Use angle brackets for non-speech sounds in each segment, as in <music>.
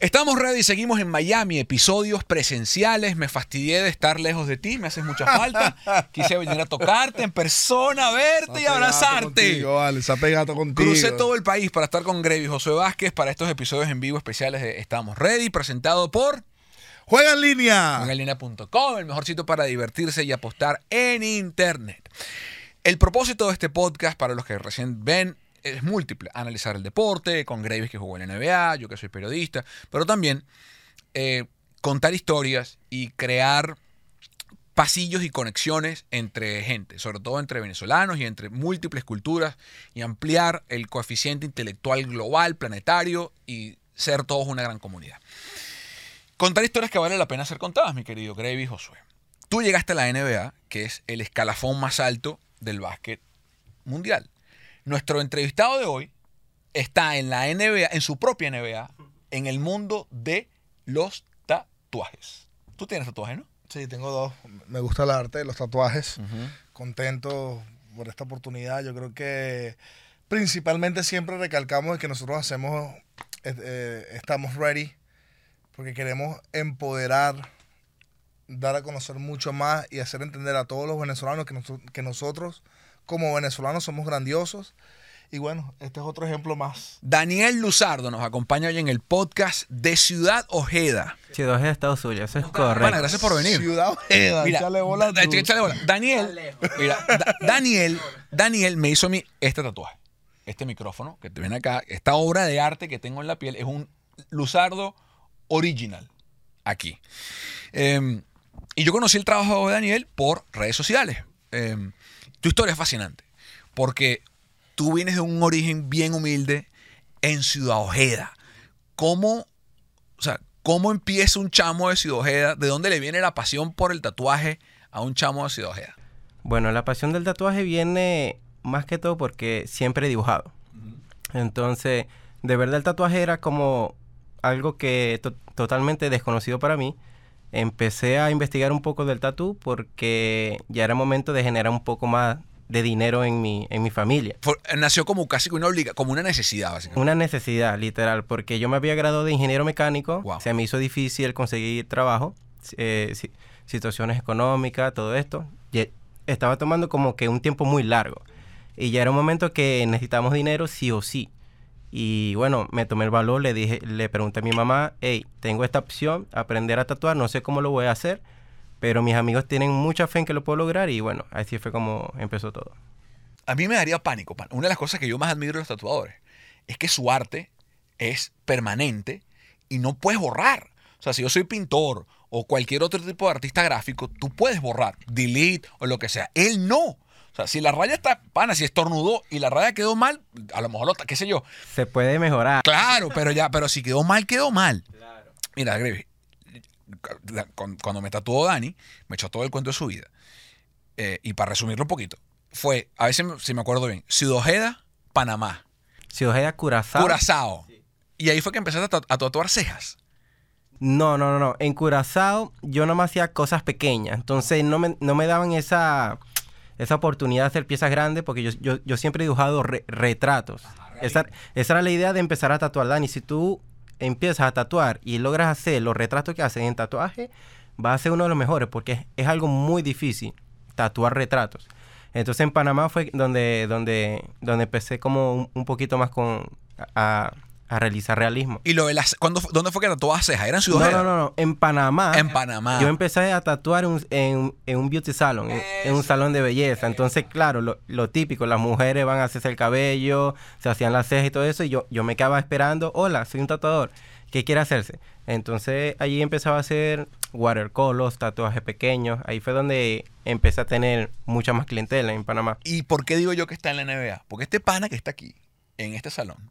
Estamos ready, seguimos en Miami, episodios presenciales. Me fastidié de estar lejos de ti, me haces mucha falta. <laughs> Quise venir a tocarte en persona, verte y abrazarte. Contigo, vale, se ha pegado contigo. Crucé todo el país para estar con Grevy José Vázquez para estos episodios en vivo especiales de Estamos Ready, presentado por Juega en línea. juegaenlinea.com, el mejor sitio para divertirse y apostar en Internet. El propósito de este podcast, para los que recién ven, es múltiple. Analizar el deporte, con Graves que jugó en la NBA, yo que soy periodista, pero también eh, contar historias y crear pasillos y conexiones entre gente, sobre todo entre venezolanos y entre múltiples culturas, y ampliar el coeficiente intelectual global, planetario, y ser todos una gran comunidad. Contar historias que vale la pena ser contadas, mi querido Gravy Josué. Tú llegaste a la NBA, que es el escalafón más alto del básquet mundial. Nuestro entrevistado de hoy está en la NBA, en su propia NBA, en el mundo de los tatuajes. Tú tienes tatuajes, ¿no? Sí, tengo dos. Me gusta el arte, los tatuajes. Contento por esta oportunidad. Yo creo que principalmente siempre recalcamos que nosotros hacemos, eh, eh, estamos ready, porque queremos empoderar, dar a conocer mucho más y hacer entender a todos los venezolanos que, nos- que nosotros como venezolanos somos grandiosos. Y bueno, este es otro ejemplo más. Daniel Luzardo nos acompaña hoy en el podcast de Ciudad Ojeda. Chido, es estado suyo, eso es correcto. Pana, gracias por venir. Ciudad Ojeda, Mira, échale bola da- tú. échale bola. Daniel, mira, Da- Daniel, Daniel me hizo a mí este tatuaje. Este micrófono que te ven acá, esta obra de arte que tengo en la piel es un Luzardo original. Aquí. Eh, y yo conocí el trabajo de Daniel por redes sociales. Eh, tu historia es fascinante. Porque tú vienes de un origen bien humilde en Ciudad Ojeda. ¿Cómo, o sea, cómo empieza un chamo de Ciudad Ojeda? ¿De dónde le viene la pasión por el tatuaje a un chamo de Ciudad Ojeda? Bueno, la pasión del tatuaje viene más que todo porque siempre he dibujado. Entonces, de verdad el tatuaje era como algo que to- totalmente desconocido para mí. Empecé a investigar un poco del tatú porque ya era momento de generar un poco más de dinero en mi, en mi familia. Fue- nació como casi una obliga, como una necesidad, básicamente. Una necesidad, literal, porque yo me había graduado de ingeniero mecánico, Wow. se me hizo difícil conseguir trabajo, eh, si- situaciones económicas, todo esto. Y estaba tomando como que un tiempo muy largo. Y ya era un momento que necesitamos dinero sí o sí. Y bueno, me tomé el valor, le dije, le pregunté a mi mamá, hey, tengo esta opción, aprender a tatuar, no sé cómo lo voy a hacer, pero mis amigos tienen mucha fe en que lo puedo lograr y bueno, así fue como empezó todo. A mí me daría pánico. Una de las cosas que yo más admiro de los tatuadores es que su arte es permanente y no puedes borrar. O sea, si yo soy pintor o cualquier otro tipo de artista gráfico, tú puedes borrar, delete o lo que sea. Él no. O sea, si la raya está, pana, si estornudó y la raya quedó mal, a lo mejor, lo, qué sé yo. Se puede mejorar. Claro, pero ya, pero si quedó mal, quedó mal. Mira, Greve, cuando me tatuó Dani, me echó todo el cuento de su vida. Eh, y para resumirlo un poquito, fue, a veces si me acuerdo bien, Ciudad Ojeda, Panamá, Ciudad Ojeda, Curazao. Curazao. Y ahí fue que empezaste a, tatu- a tatuar cejas. No, no, no, no. En Curazao yo no me hacía cosas pequeñas. Entonces no me, no me daban esa, esa oportunidad de hacer piezas grandes porque yo, yo, yo siempre he dibujado re- retratos. Esa, esa era la idea de empezar a tatuar, Dani. Si tú empiezas a tatuar y logras hacer los retratos que hacen en tatuaje, va a ser uno de los mejores porque es, es algo muy difícil tatuar retratos. Entonces en Panamá fue donde, donde, donde empecé como un, un poquito más con a, a realizar realismo. Y lo de las, ¿cuándo, ¿dónde fue que tatuabas cejas? ¿Era en Ciudad No, no, no, no. En Panamá. En Panamá. Yo empecé a tatuar en, un- en- en un beauty salon, en, en un salón de belleza. Entonces, claro, lo, lo típico, las mujeres van a hacerse el cabello, se hacían las cejas y todo eso, y yo, yo me quedaba esperando, hola, soy un tatuador, ¿qué quiere hacerse? Entonces, allí empezaba a hacer watercolors, tatuajes pequeños. Ahí fue donde empecé a tener mucha más clientela en Panamá. ¿Y por qué digo yo que está en la NBA? Porque este pana que está aquí, en este salón,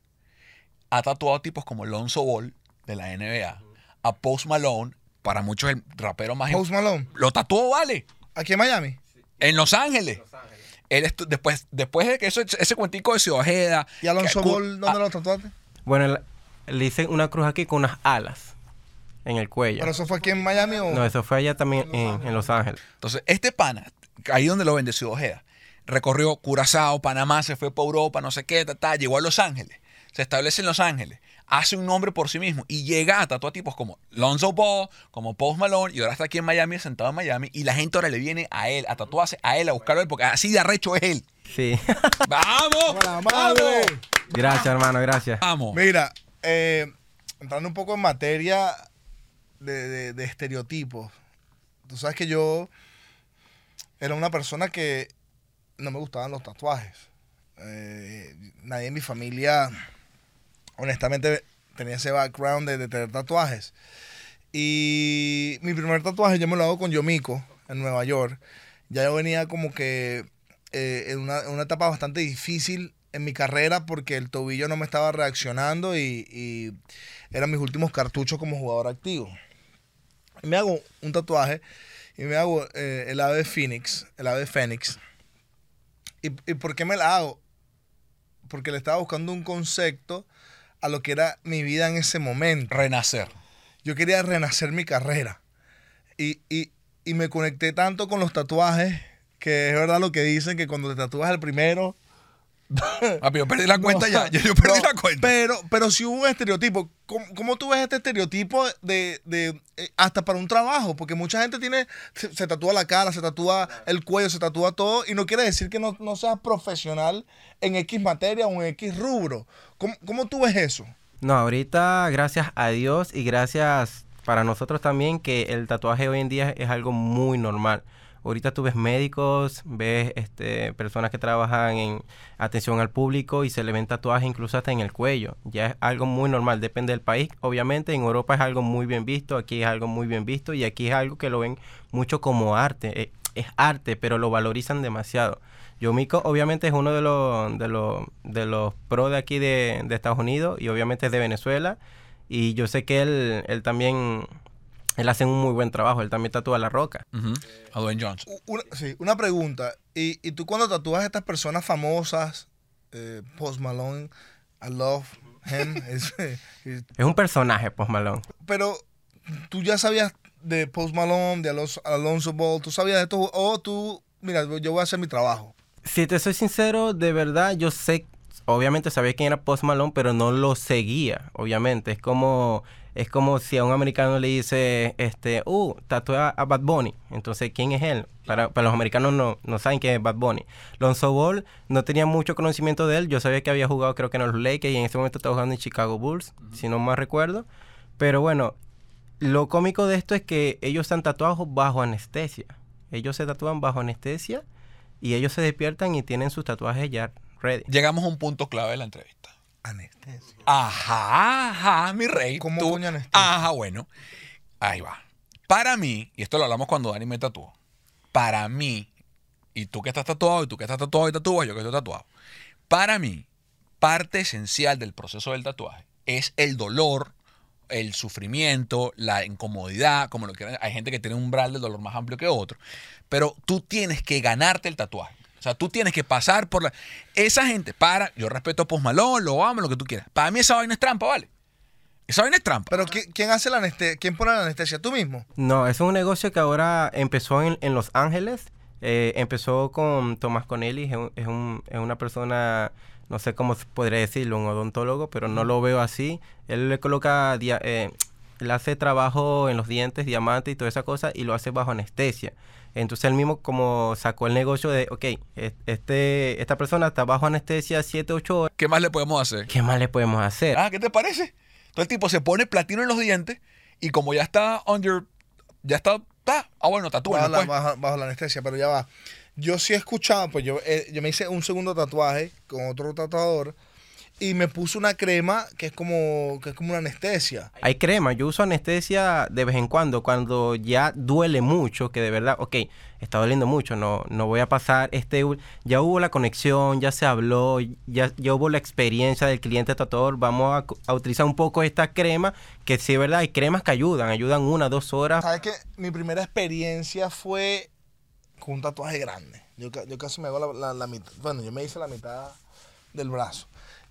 ha tatuado tipos como Lonzo Ball de la NBA, a Post Malone, para muchos el rapero más... Post Malone, Lo tatuó, vale, aquí en Miami. en Los Ángeles. Él después, después de que eso, ese cuentico de Ciudad Ojeda... ¿Y Alonso que- Ball, dónde lo tatuaste? Bueno, le hice una cruz aquí con unas alas en el cuello. ¿Pero eso fue aquí en Miami o...? No, eso fue allá también en, en Los Ángeles. Entonces, este pana, ahí donde lo vende Ciudad Ojeda, recorrió Curazao, Panamá, se fue para Europa, no sé qué, ta, ta, llegó a Los Ángeles, se establece en Los Ángeles, hace un nombre por sí mismo y llega a tatuar tipos como Lonzo Ball, como Post Malone y ahora está aquí en Miami, sentado en Miami y la gente ahora le viene a él, a tatuarse a él, a buscarlo a él, porque así de arrecho es él. Sí. <laughs> ¡Vamos! ¡Buena madre! gracias, hermano, gracias. ¡Vamos! Mira, eh, entrando un poco en materia de, de- de estereotipos. Tú sabes que yo era una persona que no me gustaban los tatuajes. Eh, nadie en mi familia, honestamente, tenía ese background de, tener tatuajes. Y mi primer tatuaje yo me lo hago con Yomiko en Nueva York. Ya yo venía como que eh, en, una, una etapa bastante difícil en mi carrera porque el tobillo no me estaba reaccionando y, y eran mis últimos cartuchos como jugador activo. Me hago un tatuaje y me hago eh, el ave Phoenix, el ave Fénix. ¿Y, ¿Y por qué me la hago? Porque le estaba buscando un concepto a lo que era mi vida en ese momento Renacer. yo quería renacer mi carrera. Y, y, y me conecté tanto con los tatuajes que es verdad lo que dicen que cuando te tatúas el primero. <laughs> Papi, yo perdí la cuenta No, ya. Yo, yo perdí no, la cuenta. Pero, pero si hubo un estereotipo. ¿Cómo, cómo tú ves este estereotipo de, de, eh, hasta para un trabajo? Porque mucha gente tiene, se, se tatúa la cara, se tatúa el cuello, se tatúa todo, y no quiere decir que no, no seas profesional en X materia o en X rubro. ¿Cómo, cómo tú ves eso? No, ahorita gracias a Dios y gracias para nosotros también que el tatuaje hoy en día es algo muy normal. Ahorita tú ves médicos, ves este, personas que trabajan en atención al público y se le ven tatuajes incluso hasta en el cuello. Ya es algo muy normal, depende del país. Obviamente en Europa es algo muy bien visto, aquí es algo muy bien visto y aquí es algo que lo ven mucho como arte. Eh, es arte, pero lo valorizan demasiado. Yomiko obviamente es uno de los, de los, de los pro de aquí de, de Estados Unidos y obviamente es de Venezuela. Y yo sé que él, él también, él hace un muy buen trabajo, él también tatúa la roca. A Dwayne Johnson. Una, sí, una pregunta. ¿Y, y tú cuando tatúas a estas personas famosas, eh, Post Malone, I love him, es- <laughs> es- Es un personaje, Post Malone. pero tú ya sabías de Post Malone, de Alonso, Alonso Ball, tú sabías de esto, o tú, mira, yo voy a hacer mi trabajo. Si te soy sincero, de verdad, yo sé, obviamente sabía quién era Post Malone, pero no lo seguía, obviamente. Es como, es como si a un americano le dice, este, uh, tatúa a Bad Bunny. Entonces, ¿quién es él? Para, para los americanos no, no saben quién es Bad Bunny. Lonzo Ball no tenía mucho conocimiento de él. Yo sabía que había jugado, creo que en los Lakers, y en ese momento estaba jugando en Chicago Bulls, si no mal recuerdo. Pero bueno, lo cómico de esto es que ellos están tatuados bajo anestesia. Ellos se tatúan bajo anestesia y ellos se despiertan y tienen sus tatuajes ya ready. Llegamos a un punto clave de la entrevista. Anestesia. Ajá, ajá, mi rey. ¿Cómo Tú- coño anestesia? Ajá, bueno. Ahí va. Para mí, y esto lo hablamos cuando Dani me tatuó, para mí, y tú que estás tatuado, y tú que estás tatuado y tatúas, yo que estoy tatuado, para mí, parte esencial del proceso del tatuaje es el dolor, el sufrimiento, la incomodidad, como lo quieran. Hay gente que tiene un umbral del dolor más amplio que otro, pero tú tienes que ganarte el tatuaje. O sea, tú tienes que pasar por la... Esa gente, para, yo respeto a Post Malone, lo amo, lo que tú quieras. Para mí esa vaina es trampa, ¿vale? Esa vaina es trampa. Pero ¿qui- ¿quién hace la anestesia? ¿Quién pone la anestesia? ¿Tú mismo? No, es un negocio que ahora empezó en, en Los Ángeles. Eh, empezó con Tomás Conelli, es, un- es un- es una persona, no sé cómo podría decirlo, un odontólogo, pero no lo veo así. Él le coloca, dia- eh, él hace trabajo en los dientes, diamantes y toda esa cosa, y lo hace bajo anestesia. Entonces él mismo como sacó el negocio de, ok, es- este, esta persona está bajo anestesia 7, 8 horas, ¿Qué más le podemos hacer? ¿qué más le podemos hacer? Ah, ¿qué te parece? Entonces el tipo se pone platino en los dientes y como ya está under, ya está, está, ah bueno, tatúa, pues. bajo- bajo la anestesia, pero ya va. Yo sí he escuchado, pues yo, eh, yo me hice un segundo tatuaje con otro tatuador y me puso una crema que es como, que es como una anestesia. Hay crema, yo uso anestesia de vez en cuando, cuando ya duele mucho, que de verdad, ok, está doliendo mucho, no, no voy a pasar este, ya hubo la conexión, ya se habló, ya, ya hubo la experiencia del cliente tatuador, vamos a, utilizar un poco esta crema, que sí, verdad, hay cremas que ayudan, ayudan una, dos horas. ¿Sabes qué? Mi primera experiencia fue con un tatuaje grande. Yo, yo casi me hago la, la- la mitad. Bueno, yo me hice la mitad del brazo.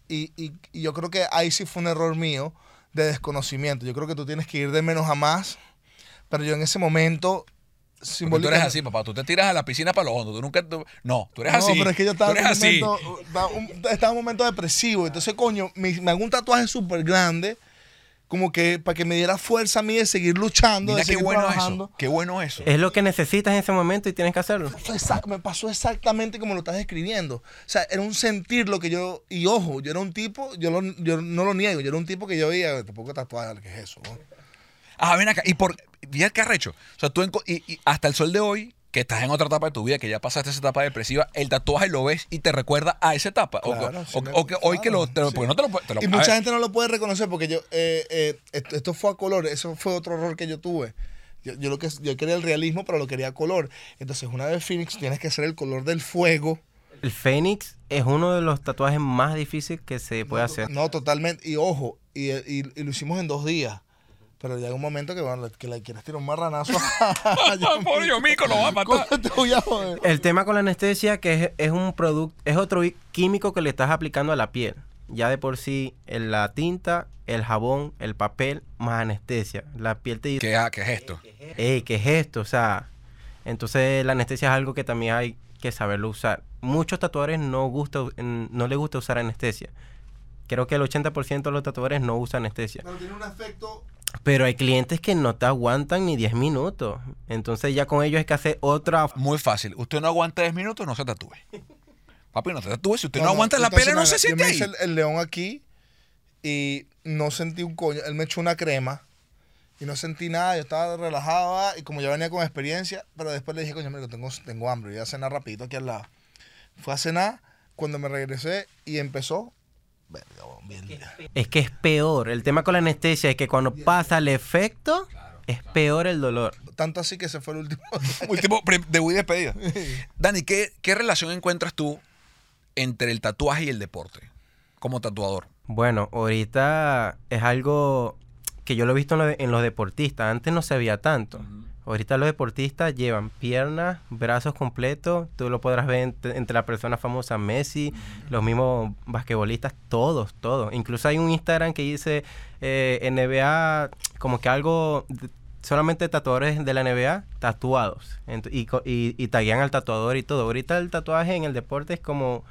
Y, y- y yo creo que ahí sí fue un error mío de desconocimiento. Yo creo que tú tienes que ir de menos a más. Pero yo en ese momento Porque tú eres así, papá. Tú te tiras a la piscina para lo hondo. Tú nunca. tú- no, tú eres No, así. pero es que yo estaba en, un momento, estaba, un- estaba en un momento depresivo. Entonces, coño, me, me hago un tatuaje súper grande, como que para que me diera fuerza a mí de seguir luchando, Mira de qué seguir bueno trabajando. eso. Qué bueno eso. Es lo que necesitas en ese momento y tienes que hacerlo. Fue exact- me pasó exactamente como lo estás describiendo. O sea, era un sentir lo que yo. Y ojo, yo era un tipo, yo, lo- yo no lo niego, yo era un tipo que yo veía, te pongo tatuaje, ¿qué es eso? no?". Ah, ven acá. Y por. ¿Y qué arrecho? O sea, tú enco- y, y hasta el sol de hoy, que estás en otra etapa de tu vida, que ya pasaste esa etapa depresiva, el tatuaje lo ves y te recuerda a esa etapa. O- Claro, o, sí o- me- o que hoy que lo. te lo- sí. Porque no te lo puedes. te lo- Y mucha gente no lo puede reconocer porque yo, eh, eh, esto, esto fue a color, eso fue otro error que yo tuve. Yo, yo lo que yo quería el realismo, pero lo quería a color. Entonces, una vez Phoenix tienes que hacer el color del fuego. El Fénix es uno de los tatuajes más difíciles que se puede hacer. No, totalmente. Y ojo, y, y- y lo hicimos en dos días. Pero llega un momento que, bueno, que le quieres tirar un marranazo. <laughs> <laughs> Pobre Yomico, lo va a matar. El tema con la anestesia que es, es un producto, es otro químico que le estás aplicando a la piel. Ya de por sí, el- la tinta, el jabón, el papel, más anestesia. La piel te dice, ¿Qué, ah, qué es esto? Ey, ¿qué es esto? O sea, entonces la anestesia es algo que también hay que saberlo usar. Muchos tatuadores no, gusta, no les gusta usar anestesia. Creo que el 80% de los tatuadores no usan anestesia. Pero tiene un efecto. Pero hay clientes que no te aguantan ni 10 minutos. Entonces ya con ellos hay que hacer otra... Muy fácil. Usted no aguanta 10 minutos, no se tatúe. <laughs> Papi, no te tatúes. Si usted no, No, no, aguanta la entonces, pele, no se siente Yo me ahí. hice el, el león aquí y no sentí un coño. Él me echó una crema y no sentí nada. Yo estaba relajado ah, y como yo venía con experiencia, pero después le dije, coño, mira, tengo, tengo hambre. Voy a cenar rapidito aquí al lado. Fue a cenar cuando me regresé y empezó. Es que es peor. El tema con la anestesia es que cuando pasa el efecto, es peor el dolor. Tanto así que se fue el último. <laughs> Último debut y despedida. Dani, ¿qué, ¿qué relación encuentras tú entre el tatuaje y el deporte como tatuador? Bueno, ahorita es algo que yo lo he visto en, lo de- en los deportistas. Antes no se veía tanto. Ahorita los deportistas llevan piernas, brazos completos. Tú lo podrás ver entre, entre las personas famosas, Messi, los mismos basquetbolistas, todos, todos. Incluso hay un Instagram que dice eh, NBA, como que algo, solamente tatuadores de la NBA tatuados. Y, y, y taguean al tatuador y todo. Ahorita el tatuaje en el deporte es como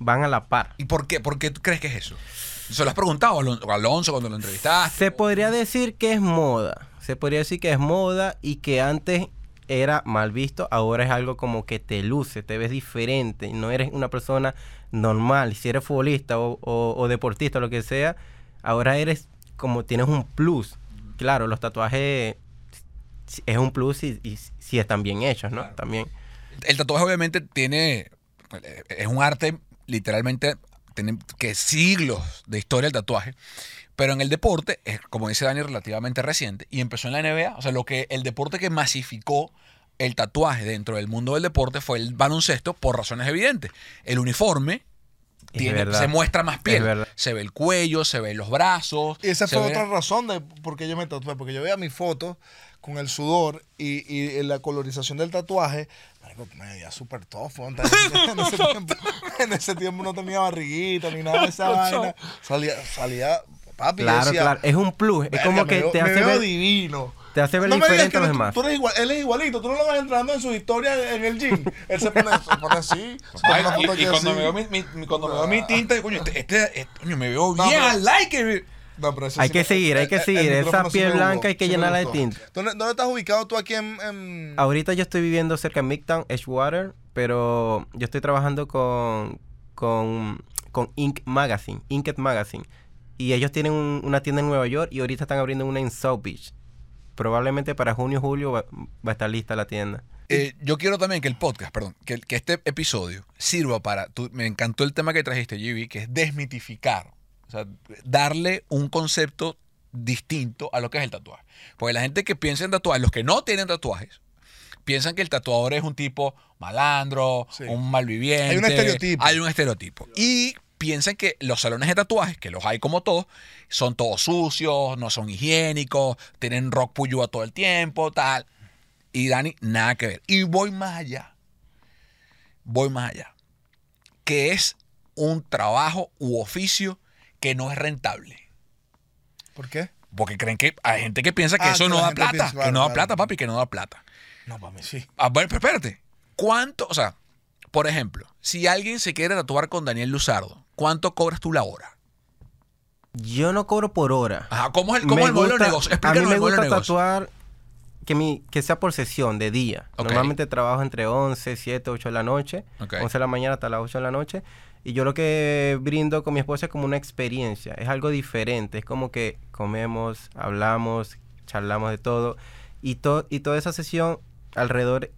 van a la par. ¿Y por qué? ¿Por qué tú crees que es eso? ¿Se lo has preguntado a Alonso cuando lo entrevistaste? Se podría decir que es moda. Se podría decir que es moda y que antes era mal visto, ahora es algo como que te luce, te ves diferente, no eres una persona normal. Si eres futbolista o, o- o deportista o lo que sea, ahora eres como tienes un plus. Claro, los tatuajes es un plus y, y si están bien hechos, ¿no? También. El tatuaje obviamente tiene, es un arte literalmente, tiene que siglos de historia el tatuaje, pero en el deporte, es, como dice Dani, relativamente reciente y empezó en la NBA, o sea, lo que el deporte que masificó el tatuaje dentro del mundo del deporte fue el baloncesto por razones evidentes. El uniforme tiene- se muestra más piel, se ve el cuello, se ven los brazos. Y esa fue ve- otra razón de por qué yo me tatué. Porque yo veía mi foto con el sudor y, y la colorización del tatuaje. marico, Me veía súper tough. <laughs> En ese, tiempo, en ese tiempo no tenía barriguita ni nada de esa <laughs> vaina. Salía, salía papi. Claro, decía, claro. Es un plus. Es "Verga, como me que veo- te me hace veo ver, divino. te hace ver No me digas diferente que a los no- demás. tú eres igual, él es igualito, tú no lo vas entrando en su historia en el gym. Él se pone, se pone así. se <laughs> pone Ay, una y, foto y aquí cuando así. me veo mi, mi- cuando me veo mi tinta, coño, este, este- este- coño, me veo No, bien, I like it. No, pero Hay sí que me- seguir, hay que el- el seguir. Esa sí piel me blanca hay que sí me llenarla de tinta. ¿Dónde, dónde estás ubicado tú aquí en...? en- Ahorita yo estoy viviendo cerca de Midtown, Edgewater, pero yo estoy trabajando con, con, con Ink Magazine, Inked Magazine. Y ellos tienen un- una tienda en Nueva York y ahorita están abriendo una en South Beach. Probablemente para junio julio va, va a estar lista la tienda. Eh, yo quiero también que el podcast, perdón, que, que este episodio sirva para. tú- me encantó el tema que trajiste, GB, que es desmitificar. O sea, darle un concepto distinto a lo que es el tatuaje. Porque la gente que piensa en tatuajes, los que no tienen tatuajes, piensan que el tatuador es un tipo malandro, Sí. un malviviente. Hay un estereotipo. Hay un estereotipo. Y piensan que los salones de tatuajes, que los hay como todos, son todos sucios, no son higiénicos, tienen rock puyúa todo el tiempo, tal. Y Dani, nada que ver. Y voy más allá. Voy más allá. Que es un trabajo u oficio que no es rentable. ¿Por qué? Porque creen que hay gente que piensa que Ah, eso que no da plata. piensa, que no da plata, papi, que no da plata. No, para mí sí. A ver, pero espérate. ¿Cuánto? O sea, por ejemplo, si alguien se quiere tatuar con Daniel Luzardo, ¿cuánto cobras tú la hora? Yo no cobro por hora. Ajá, ¿cómo es el, cómo el modelo de negocio? A mí Explícanos me gusta tatuar que, mi, que sea por sesión de día. Normalmente trabajo entre 11, 7, 8 de la noche. Ok. 11 de la mañana hasta las 8 de la noche. Y yo lo que brindo con mi esposa es como una experiencia. Es algo diferente. Es como que comemos, hablamos, charlamos de todo. Y, to- y toda esa sesión alrededor,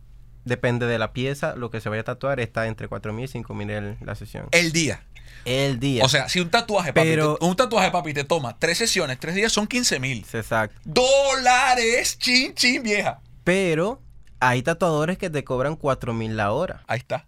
depende de la pieza, lo que se vaya a tatuar, está entre 4 mil y 5 mil el- la sesión. El día. El día. O sea, si un tatuaje, papi, Pero- te- un tatuaje, papi, te toma tres sesiones, tres días, son 15 mil. Exacto. Dólares, chin, chin, vieja. Pero hay tatuadores que te cobran 4 mil la hora. Ahí está.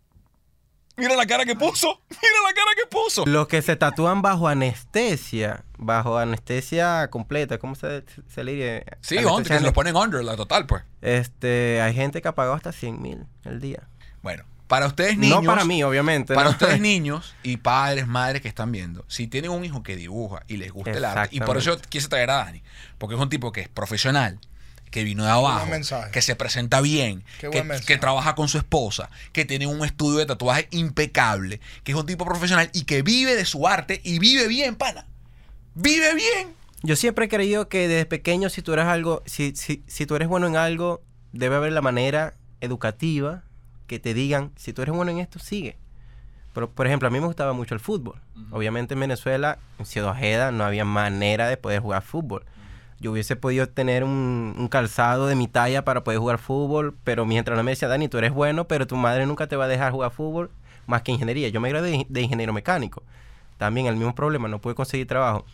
Mira la cara que puso. Mira la cara que puso. Los que se tatúan bajo anestesia, bajo anestesia completa, ¿cómo se, se le dice? Sí, under, que se lo ane- ponen under, la total, pues. Este, hay gente que ha pagado hasta 100 mil el día. Bueno, para ustedes niños. no para mí, obviamente. Para ¿no? ustedes <laughs> niños y padres, madres que están viendo, si tienen un hijo que dibuja y les gusta el arte, y por eso quise traer a Dani, porque es un tipo que es profesional, que vino de abajo, que se presenta bien, que trabaja con su esposa, que tiene un estudio de tatuaje impecable, que es un tipo profesional y que vive de su arte y vive bien, pana. Vive bien. Yo siempre he creído que desde pequeño, si tú eres algo, si, si, si tú eres bueno en algo, debe haber la manera educativa que te digan, si tú eres bueno en esto, sigue. Pero, por ejemplo, a mí me gustaba mucho el fútbol. Obviamente en Venezuela, en Ciudad Ojeda, no había manera de poder jugar fútbol. Yo hubiese podido tener un, un calzado de mi talla para poder jugar fútbol, pero mi entrenador me decía, Dani, tú eres bueno, pero tu madre nunca te va a dejar jugar fútbol más que ingeniería. Yo me gradué de, de ingeniero mecánico. También el mismo problema, no pude conseguir trabajo.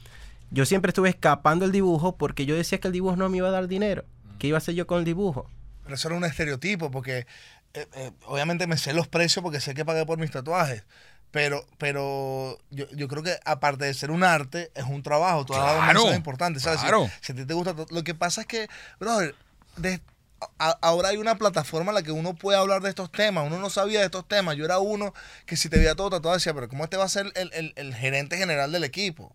Yo siempre estuve escapando el dibujo porque yo decía que el dibujo no me iba a dar dinero. ¿Qué iba a hacer yo con el dibujo? Pero eso era un estereotipo, porque eh, eh, obviamente me sé los precios porque sé que pagué por mis tatuajes. Pero, pero yo, yo creo que aparte de ser un arte, es un trabajo. Tú has dado Claro, importante, ¿sabes? Si- claro. Si, a ti te gusta, lo que pasa es que, brother, de- a- ahora hay una plataforma en la que uno puede hablar de estos temas. Uno no sabía de estos temas. Yo era uno que si te veía todo tatuado decía, pero ¿cómo este va a ser el, el- el gerente general del equipo?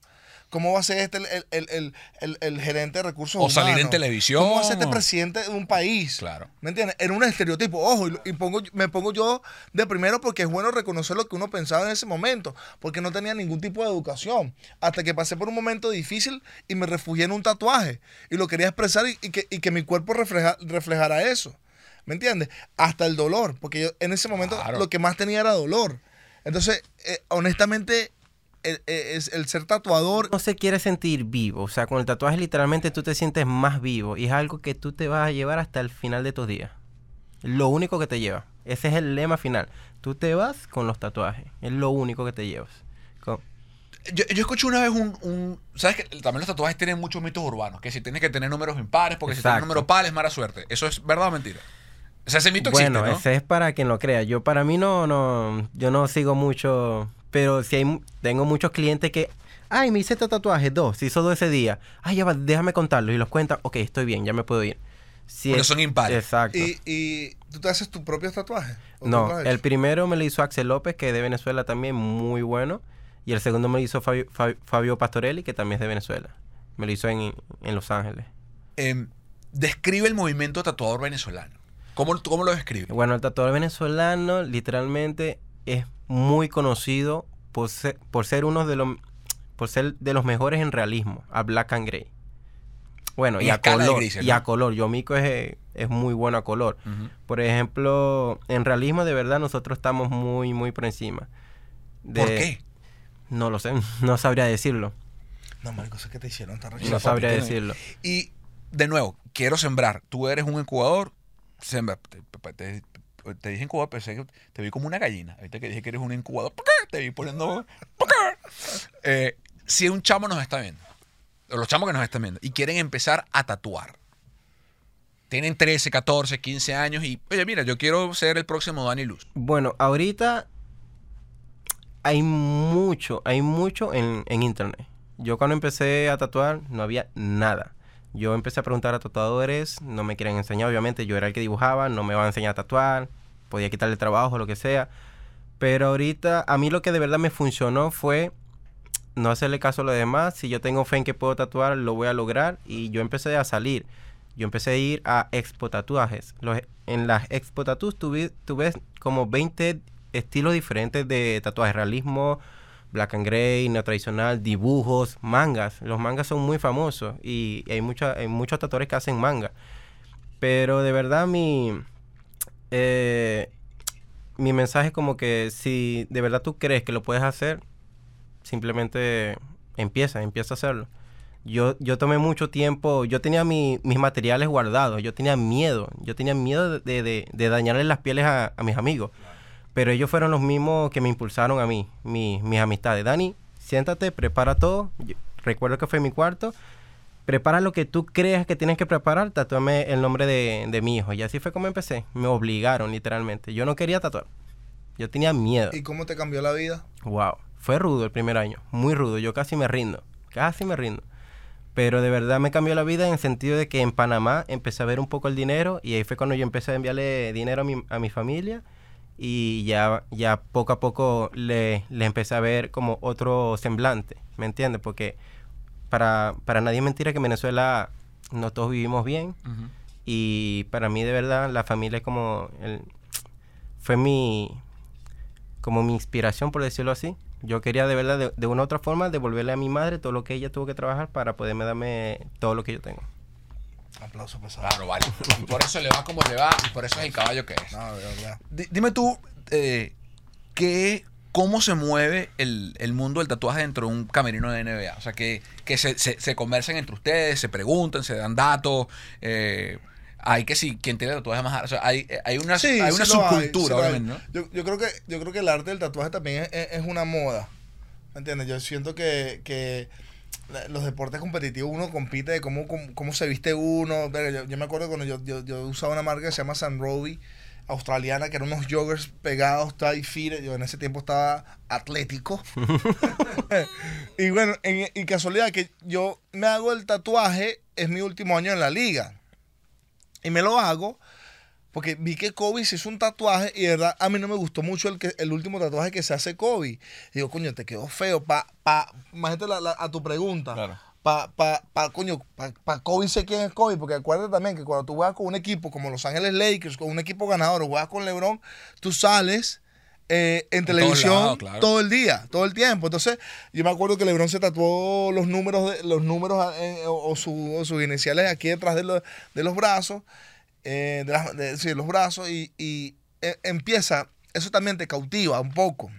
¿Cómo va a ser este el, el- el- el- gerente de recursos O salir en humanos? televisión, ¿Cómo va a ser este o- presidente de un país? Claro. ¿Me entiendes? Era un estereotipo. Ojo, y, pongo, me pongo yo de primero porque es bueno reconocer lo que uno pensaba en ese momento, porque no tenía ningún tipo de educación. Hasta que pasé por un momento difícil y me refugié en un tatuaje y lo quería expresar y, y que, y que mi cuerpo refleja- reflejara eso. ¿Me entiendes? Hasta el dolor, porque yo en ese momento Claro. lo que más tenía era dolor. Entonces, eh, honestamente, el, el- es- el ser tatuador No se quiere sentir vivo. O sea, con el tatuaje literalmente tú te sientes más vivo. Y es algo que tú te vas a llevar hasta el final de tus días. Lo único que te lleva. Ese es el lema final. Tú te vas con los tatuajes. Es lo único que te llevas. Con- Yo, yo escuché una vez un, un- ¿Sabes que también los tatuajes tienen muchos mitos urbanos? Que si tienes que tener números impares, porque si tienes números pares, mala suerte. ¿Eso es verdad o mentira? O sea, ese mito bueno, existe, ¿no? ese es para quien lo crea. Yo para mí no, no, yo no sigo mucho, pero si hay, tengo muchos clientes que, ay, me hice este tatuaje, dos, se hizo dos ese día. Ay, ya va, déjame contarlo y los cuentan, ok, estoy bien, ya me puedo ir. Si Porque es- son impares. Exacto. y, y tú te haces tus propios tatuajes. ¿O tú No, el primero me lo hizo Axel López, que es de Venezuela también, muy bueno. Y el segundo me lo hizo Fabio, Fabio- Fabio Pastorelli, que también es de Venezuela. Me lo hizo en, en Los Ángeles. Em, describe el movimiento tatuador venezolano. ¿Cómo, cómo lo describe? Bueno, el tatuador venezolano literalmente es muy conocido por ser, por ser uno de los por ser de los mejores en realismo, a black and gray. Bueno, En y a color, grises, y a color. Yomico es, es muy bueno a color. Por ejemplo, en realismo de verdad nosotros estamos muy muy por encima. De- ¿Por qué? No lo sé, <laughs> no sabría decirlo. No, marico, eso que te hicieron, está No sabría decirlo. Y, de nuevo, quiero sembrar. Tú eres un incubador. Sembra. Te, te- te dije incubador, pensé que te vi como una gallina. Ahorita que dije que eres un incubador, te vi poniendo... Eh, si un chamo nos está viendo, los chamos que nos están viendo, y quieren empezar a tatuar. Tienen 13, 14, 15 años y, oye, mira, yo quiero ser el próximo Dani Luz. Bueno, ahorita hay mucho, hay mucho en, en internet. Yo cuando empecé a tatuar no había nada. Yo empecé a preguntar a tatuadores, no me quieren enseñar, obviamente yo era el que dibujaba, no me van a enseñar a tatuar, podía quitarle trabajo, lo que sea. Pero ahorita a mí lo que de verdad me funcionó fue no hacerle caso a los demás. Si yo tengo fe en que puedo tatuar, lo voy a lograr. Y yo empecé a salir. yo empecé a ir a expo tatuajes. En las expo tatuajes tú, ves como 20 estilos diferentes de tatuajes, realismo, black and gray, no tradicional, dibujos, mangas. Los mangas son muy famosos y hay, hay muchos tatuadores que hacen manga. Pero de verdad mi, eh, mi mensaje es como que si de verdad tú crees que lo puedes hacer, simplemente empieza, empieza a hacerlo. Yo, yo tomé mucho tiempo, yo tenía mis materiales guardados, yo tenía miedo, yo tenía miedo de, de, dañarle las pieles a, mis amigos. Pero ellos fueron los mismos que me impulsaron a mí, mis amistades. Dani, siéntate, prepara todo. recuerdo que fue en mi cuarto. Prepara lo que tú creas que tienes que preparar, tatúame el nombre de, de mi hijo. Y así fue como empecé. Me obligaron, literalmente. Yo no quería tatuar. Yo tenía miedo. ¿Y cómo te cambió la vida? Wow. Fue rudo el primer año. Muy rudo. Yo casi me rindo. Casi me rindo. Pero de verdad me cambió la vida en el sentido de que en Panamá empecé a ver un poco el dinero y ahí fue cuando yo empecé a enviarle dinero a mi, a mi familia y ya, ya poco a poco le, le empecé a ver como otro semblante, ¿me entiendes? Porque para, para nadie es mentira que en Venezuela no todos vivimos bien y para mí de verdad la familia es como el, fue mi como mi inspiración por decirlo así yo quería de verdad, de, una u otra forma, devolverle a mi madre todo lo que ella tuvo que trabajar para poderme darme todo lo que yo tengo. Aplauso pesado. Claro, vale. Y por eso le va como le va y por eso es el caballo que es. No, de verdad. dime tú, eh, ¿qué, ¿cómo se mueve el, mundo del tatuaje dentro de un camerino de NBA? O sea, que, que se, se, se conversan entre ustedes, se preguntan, se dan datos. Eh, hay que sí, quien tiene tatuajes más o sea, hay, hay una, hay una subcultura, obviamente, ¿no? Yo, yo, creo que, yo creo que el arte del tatuaje también es, es una moda. ¿Me entiendes? Yo siento que, que los deportes competitivos uno compite de cómo, cómo, se viste uno. Yo, me acuerdo cuando yo, yo, yo, usaba una marca que se llama San Roby, australiana, que eran unos joggers pegados, y fit. Yo en ese tiempo estaba atlético. <laughs> y bueno, en, casualidad que yo me hago el tatuaje, es mi último año en la liga. Y me lo hago porque vi que Kobe se hizo un tatuaje y de verdad a mí no me gustó mucho el, que, el último tatuaje que se hace Kobe. Y digo, coño, te quedó feo. Pa, pa, imagínate a tu pregunta. Claro. Pa, pa, pa, coño, pa, pa, Kobe sé quién es Kobe, porque acuérdate también que cuando tú juegas con un equipo como Los Ángeles Lakers, con un equipo ganador, o juegas con LeBron, tú sales eh, en televisión todo el día, todo el tiempo. Entonces, yo me acuerdo que LeBron se tatuó los números, de, los números eh, o, sus iniciales aquí detrás de, de los brazos, eh, de, los brazos, y, y empieza, eso también te cautiva un poco.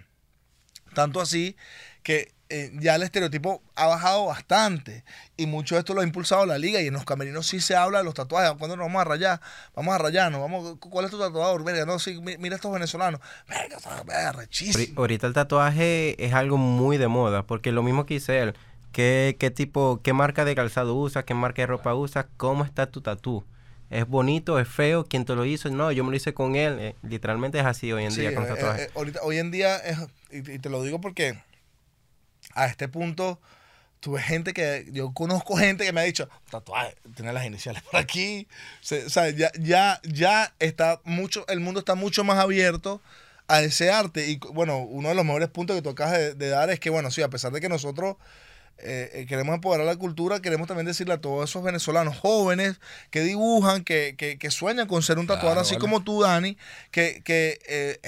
Tanto así que eh, ya el estereotipo ha bajado bastante y mucho de esto lo ha impulsado la liga y en los camerinos sí se habla de los tatuajes. Cuando nos vamos a rayar? Vamos a rayarnos. Vamos, ¿Cuál es tu tatuador? no, sí, mira estos venezolanos. Ahorita el tatuaje es algo muy de moda porque lo mismo que dice él. ¿Qué, qué tipo, qué marca de calzado usa? ¿Qué marca de ropa usa? ¿Cómo está tu tatu? ¿Es bonito? ¿Es feo? ¿Quién te lo hizo? No, yo me lo hice con él. Eh, literalmente es así hoy en día con los eh, tatuajes. hoy en día es, y te lo digo porque a este punto tuve gente que, yo conozco gente que me ha dicho, tatuaje, tiene las iniciales por aquí. O sea, ya, ya, ya está mucho, el mundo está mucho más abierto a ese arte. Y bueno, uno de los mejores puntos que tú acabas de dar es que, bueno, sí, a pesar de que nosotros eh, eh, queremos empoderar la cultura, queremos también decirle a todos esos venezolanos jóvenes que dibujan, que, que, sueñan con ser un tatuador así como tú, Dani, que, que eh,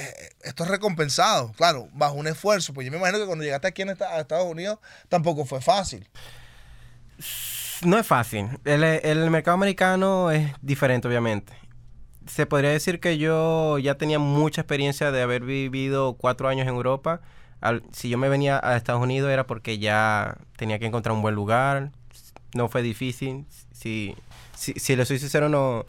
esto es recompensado, claro, bajo un esfuerzo. Pues yo me imagino que cuando llegaste aquí en a Estados Unidos tampoco fue fácil. No es fácil. El, el mercado americano es diferente, obviamente se podría decir que yo ya tenía mucha experiencia de haber vivido cuatro años en Europa si yo me venía a Estados Unidos era porque ya tenía que encontrar un buen lugar, no fue difícil, si, si, si le soy sincero no,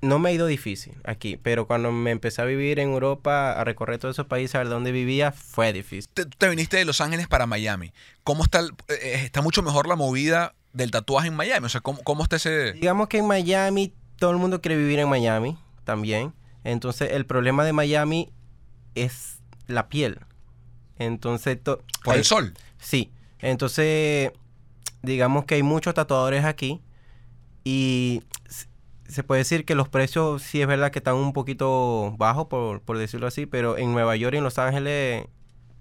no, me ha ido difícil aquí, pero cuando me empecé a vivir en Europa, a recorrer todos esos países, a ver dónde vivía, fue difícil. Te, te viniste de Los Ángeles para Miami, ¿cómo está, eh, está mucho mejor la movida del tatuaje en Miami? O sea, ¿cómo, ¿cómo está ese...? Digamos que en Miami todo el mundo quiere vivir en Miami también, entonces el problema de Miami es la piel entonces... ¿Por el sol? Sí. Entonces, digamos que hay muchos tatuadores aquí y se puede decir que los precios sí es verdad que están un poquito bajos, por, decirlo así, pero en Nueva York y en Los Ángeles,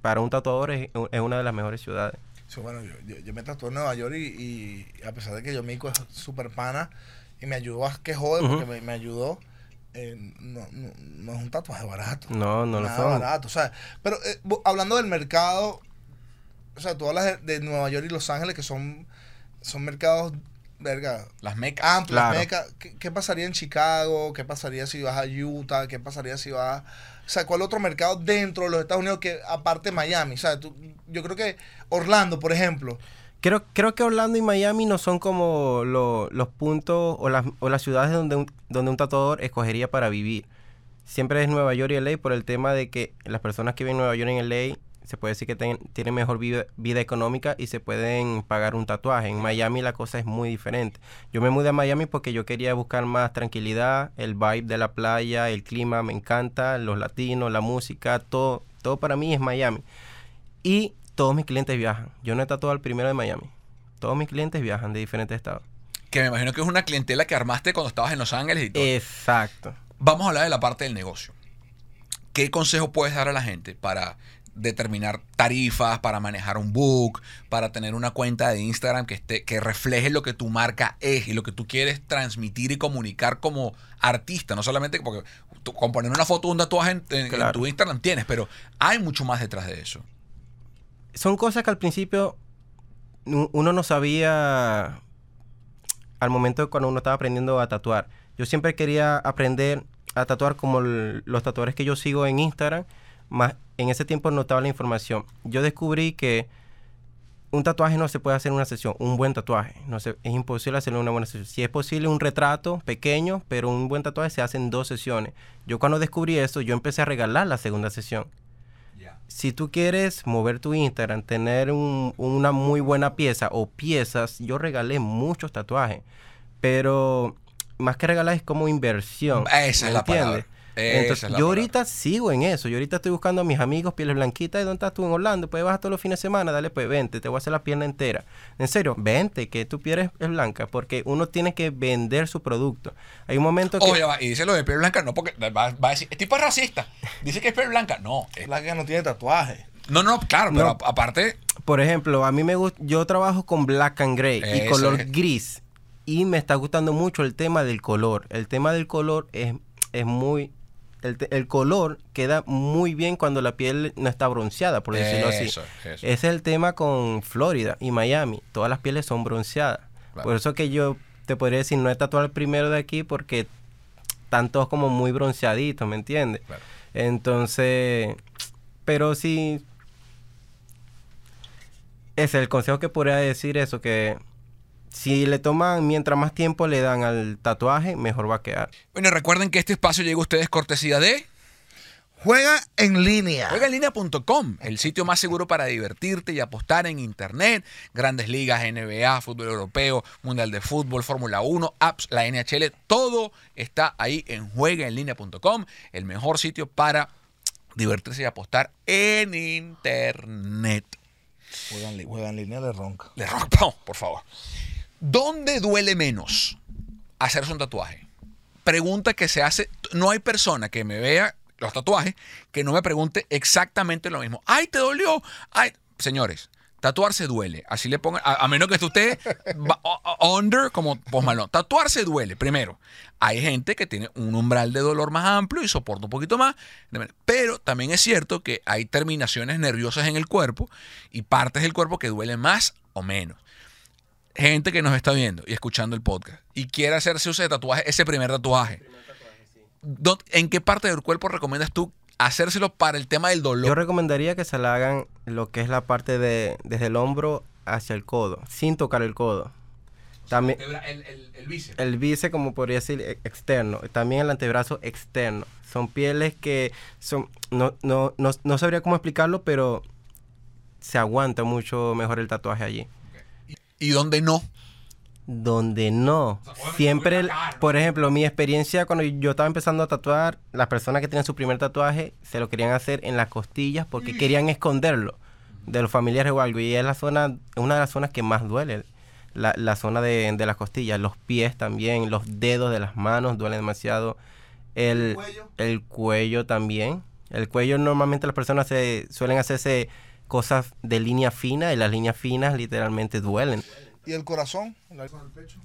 para un tatuador es, una de las mejores ciudades. Sí, bueno, yo, me tatué en Nueva York y, a pesar de que yo mico es súper pana, y me ayudó a que jode porque me, me ayudó. Eh, no, no, no es un tatuaje barato. No, no lo son. barato. O sea, pero eh, hablando del mercado, o sea, tú hablas de, de Nueva York y Los Ángeles que son, son mercados, verga, Las mecas. amplios, Claro. meca. ¿Qué, qué pasaría en Chicago? ¿Qué pasaría si vas a Utah? ¿Qué pasaría si vas... O sea, ¿cuál otro mercado dentro de los Estados Unidos que aparte Miami? O sea, tú- yo creo que Orlando, por ejemplo, Creo, creo que Orlando y Miami no son como lo- los puntos o las, o las ciudades donde un, donde un tatuador escogería para vivir. Siempre es Nueva York y LA por el tema de que las personas que viven en Nueva York y en LA se puede decir que ten- tienen mejor vida, vida económica y se pueden pagar un tatuaje. En Miami la cosa es muy diferente. Yo me mudé a Miami porque yo quería buscar más tranquilidad, el vibe de la playa, el clima me encanta, los latinos, la música, todo, todo para mí es Miami. Y todos mis clientes viajan. Yo no he tatuado al primero de Miami. Todos mis clientes viajan de diferentes estados. Que me imagino que es una clientela que armaste cuando estabas en Los Ángeles y todo. Exacto. Vamos a hablar de la parte del negocio. ¿Qué consejo puedes dar a la gente para determinar tarifas, para manejar un book, para tener una cuenta de Instagram que esté, que refleje lo que tu marca es y lo que tú quieres transmitir y comunicar como artista? No solamente porque tú, con poner una foto de un tatuaje en, en- tu Instagram tienes, pero hay mucho más detrás de eso. Son cosas que al principio uno no sabía al momento cuando uno estaba aprendiendo a tatuar. Yo siempre quería aprender a tatuar como los tatuadores que yo sigo en Instagram, más en ese tiempo no estaba la información. Yo descubrí que un tatuaje no se puede hacer en una sesión, un buen tatuaje. No se, es imposible hacerlo en una buena sesión. Si es posible un retrato pequeño, pero un buen tatuaje se hace en dos sesiones. Yo cuando descubrí eso, yo empecé a regalar la segunda sesión. Si tú quieres mover tu Instagram, tener un- una muy buena pieza o piezas, yo regalé muchos tatuajes, pero más que regalar es como inversión. Esa es ¿me la palabra. Entonces, yo palabra. ahorita sigo en eso. Yo ahorita estoy buscando a mis amigos pieles blanquitas. ¿Y dónde estás tú en Orlando? Pues vas todos los fines de semana. Dale, pues vente. Te voy a hacer la pierna entera. En serio, vente, que tu piel es, es blanca. Porque uno tiene que vender su producto. Hay un momento que... Oye, va, y dice lo de piel blanca, no porque va, va a decir, el tipo es racista. Dice que es piel blanca. No, es- la que no tiene tatuaje. no, no, claro, pero No. aparte, Por ejemplo, a mí me gusta, yo trabajo con black and gray y color es. gris y me está gustando mucho el tema del color. El tema del color es, es muy, el, el color queda muy bien cuando la piel no está bronceada, por decirlo así. Eso. Ese es el tema con Florida y Miami. Todas las pieles son bronceadas. Claro. Por eso que yo te podría decir, no he tatuado el primero de aquí porque están todos como muy bronceaditos, ¿me entiendes? Claro. Entonces, pero sí, ese es el consejo que podría decir eso, que si le toman, mientras más tiempo le dan al tatuaje, mejor va a quedar. Bueno, recuerden que este espacio llega a ustedes cortesía de Juega en línea. juegaenlinea.com, el sitio más seguro para divertirte y apostar en internet. Grandes ligas, NBA, fútbol europeo, mundial de fútbol, Fórmula 1, apps, la NHL, todo está ahí en juegaenlinea.com, el mejor sitio para divertirse y apostar en internet. Juega en, juega en línea, le ronca. Le rompamos, <laughs> por favor. ¿Dónde duele menos hacerse un tatuaje? Pregunta que se hace. No hay persona que me vea los tatuajes que no me pregunte exactamente lo mismo. ¡Ay, te dolió! ¡Ay! Señores, tatuarse duele. Así le pongan. A, menos que usted under como Post Malone. Tatuarse duele, primero. Hay gente que tiene un umbral de dolor más amplio y soporta un poquito más. Pero también es cierto que hay terminaciones nerviosas en el cuerpo y partes del cuerpo que duelen más o menos gente que nos está viendo y escuchando el podcast y quiere hacerse ese tatuaje, ese primer tatuaje, ¿dó- ¿en qué parte del cuerpo recomiendas tú hacérselo para el tema del Yo dolor? recomendaría que se la hagan lo que es la parte de desde el hombro hacia el codo, sin tocar el codo. También El, el, el bíceps. el bíceps, como podría decir, e- externo. También el antebrazo externo. Son pieles que son... No, no, no, no sabría cómo explicarlo, pero se aguanta mucho mejor el tatuaje allí. ¿Y dónde no? Donde no. Siempre, el- por ejemplo, mi experiencia cuando yo estaba empezando a tatuar, las personas que tenían su primer tatuaje se lo querían hacer en las costillas porque querían esconderlo de los familiares o algo. Y es la zona, una de las zonas que más duele, la, la zona de, de las costillas. Los pies también, los dedos de las manos duelen demasiado. El, ¿El cuello? el cuello también. El cuello normalmente las personas se suelen hacerse cosas de línea fina y las líneas finas literalmente duelen. ¿Y el corazón?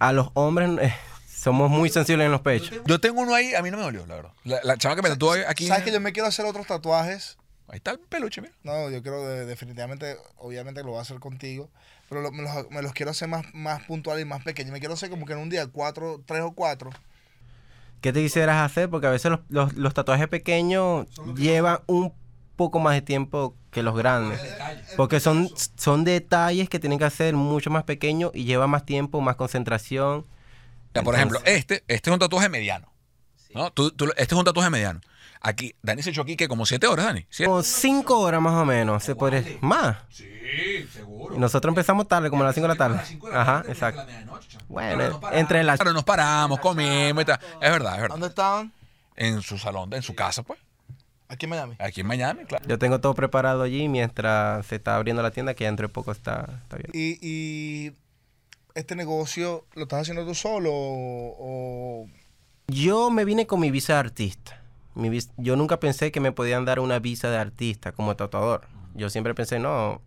A los hombres eh, somos muy sensibles en los pechos. Yo tengo uno ahí, a mí no me dolió, la verdad. La, la chava que me tatuó aquí. ¿Sabes que yo me quiero hacer otros tatuajes? Ahí está el peluche, mira. No, yo de- definitivamente, obviamente lo voy a hacer contigo, pero lo- me, los, me los quiero hacer más, más puntuales y más pequeños. Me quiero hacer como que en un día cuatro, tres o cuatro. ¿Qué te quisieras hacer? Porque a veces los, los- los tatuajes pequeños llevan un poco más de tiempo que los grandes. Porque son, son detalles que tienen que hacer mucho más pequeños y lleva más tiempo, más concentración. Ya, por ejemplo, este, este es un tatuaje mediano. ¿no? Tú- tú- este es un tatuaje mediano. Aquí, Dani se echó aquí que como siete horas, Dani. ¿Siete? Como cinco horas más o menos, se podría... Más. Sí, seguro. Y nosotros empezamos tarde, como a las 5 de la tarde. Ajá, exacto. Bueno, entre las... Claro, nos paramos, comimos y tal. Es verdad, es verdad. ¿Dónde estaban? En su salón, en su casa, pues. Aquí en Miami. Aquí en Miami, claro. Yo tengo todo preparado allí mientras se está abriendo la tienda, que ya dentro de poco está, está bien. Y, y este negocio, ¿lo estás haciendo tú solo o...? o- Yo me vine con mi visa de artista. Mi vis- yo nunca pensé que me podían dar una visa de artista como tatuador. Yo siempre pensé, no,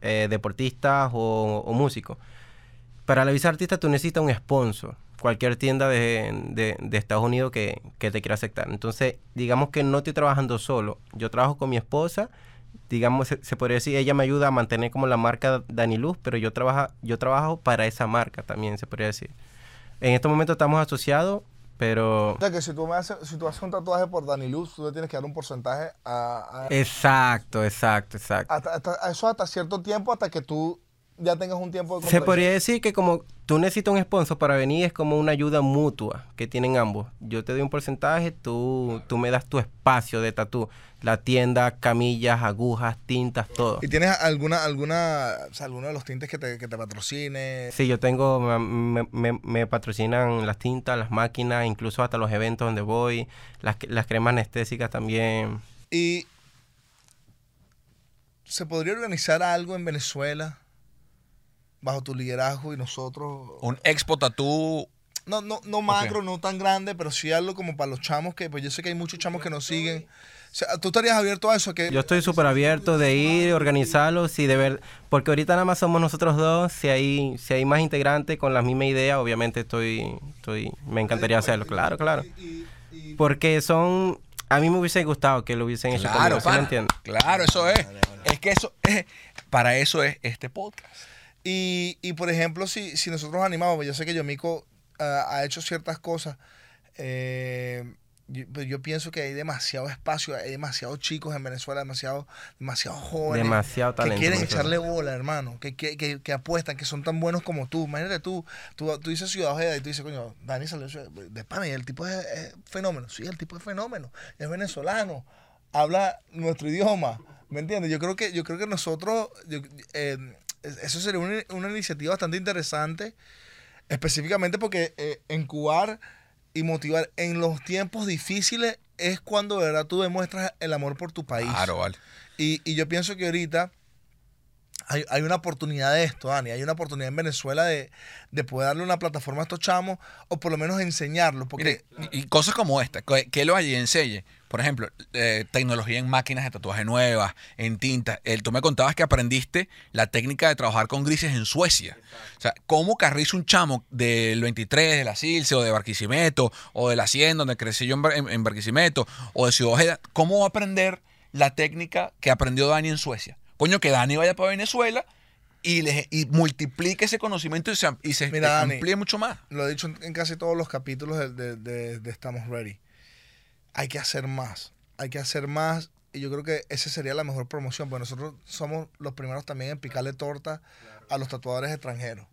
eh, deportistas o, o músicos. Para la visa de artista tú necesitas un sponsor. Cualquier tienda de, de- de Estados Unidos que, que te quiera aceptar. Entonces, digamos que no estoy trabajando solo. Yo trabajo con mi esposa. Digamos, se, se podría decir, ella me ayuda a mantener como la marca Dani Luz, pero yo, trabaja, yo trabajo para esa marca también, se podría decir. En estos momentos estamos asociados, pero... O sea, que si tú, me haces, si tú haces un tatuaje por Dani Luz, tú le tienes que dar un porcentaje a... a- Exacto, exacto, exacto. hasta, hasta- eso hasta cierto tiempo, hasta que tú ya tengas un tiempo de Se podría decir que como tú necesitas un sponsor para venir, es como una ayuda mutua que tienen ambos. Yo te doy un porcentaje, tú, tú me das tu espacio de tatú. La tienda, camillas, agujas, tintas, todo. ¿Y tienes alguna, alguna, o sea, alguno de los tintes que te, que te patrocine? Sí, yo tengo, me, me- me patrocinan las tintas, las máquinas, incluso hasta los eventos donde voy, las, las cremas anestésicas también. Y se podría organizar algo en Venezuela bajo tu liderazgo y nosotros Un expo tatú. no no no macro no tan grande pero sí algo como para los chamos que pues yo sé que hay muchos chamos que nos siguen o sea, tú estarías abierto a eso que Yo estoy súper abierto de ir, organizarlo, si de ver, porque ahorita nada más somos nosotros dos, si hay, si hay más integrantes con la misma idea, obviamente estoy, estoy, me encantaría hacerlo, claro, claro. Porque son, a mí me hubiese gustado que lo hubiesen hecho Claro, conmigo, ¿sí me entiendes? Claro, eso es. Es que eso es. <laughs> Para eso es este podcast. Y, y, por ejemplo, si, si nosotros animamos, yo sé que Yomiko ah, ha hecho ciertas cosas, eh, yo, pero yo pienso que hay demasiado espacio, hay demasiados chicos en Venezuela, demasiado, demasiado jóvenes. Demasiado talento Que quieren echarle bola, hermano, que, que, que, que apuestan, que son tan buenos como tú. Imagínate tú, tú, tú dices Ciudad Ojeda y tú dices, coño, Dani salió de de pana y el tipo es, es fenómeno. Sí, el tipo es fenómeno, es venezolano, habla nuestro idioma, ¿me entiendes? Yo creo que, yo creo que nosotros, yo- eh, eso sería una, una iniciativa bastante interesante, específicamente porque eh, incubar y motivar en los tiempos difíciles es cuando de verdad tú demuestras el amor por tu país. Claro, vale. Y, y yo pienso que ahorita hay, hay una oportunidad de esto, Dani. Hay una oportunidad en Venezuela de, de poder darle una plataforma a estos chamos o por lo menos enseñarlos. Porque y, cosas como esta, que, que lo allí enseñe. Por ejemplo, eh, tecnología en máquinas de tatuaje nuevas, en tinta. El, tú me contabas que aprendiste la técnica de trabajar con grises en Suecia. O sea, ¿cómo carrizo un chamo del 23, de la Silce, o de Barquisimeto, o de la 100, donde crecí yo en- en Barquisimeto, o de Ciudad Ojeda? ¿Cómo va a aprender la técnica que aprendió Dani en Suecia? Coño, que Dani vaya para Venezuela y, multiplique ese conocimiento y se, y se Mira, Dani, amplíe mucho más. lo he dicho en, en casi todos los capítulos de, de- de- de Estamos Ready. Hay que hacer más. Hay que hacer más. Y yo creo que esa sería la mejor promoción. Porque nosotros somos los primeros también en picarle torta a los tatuadores extranjeros.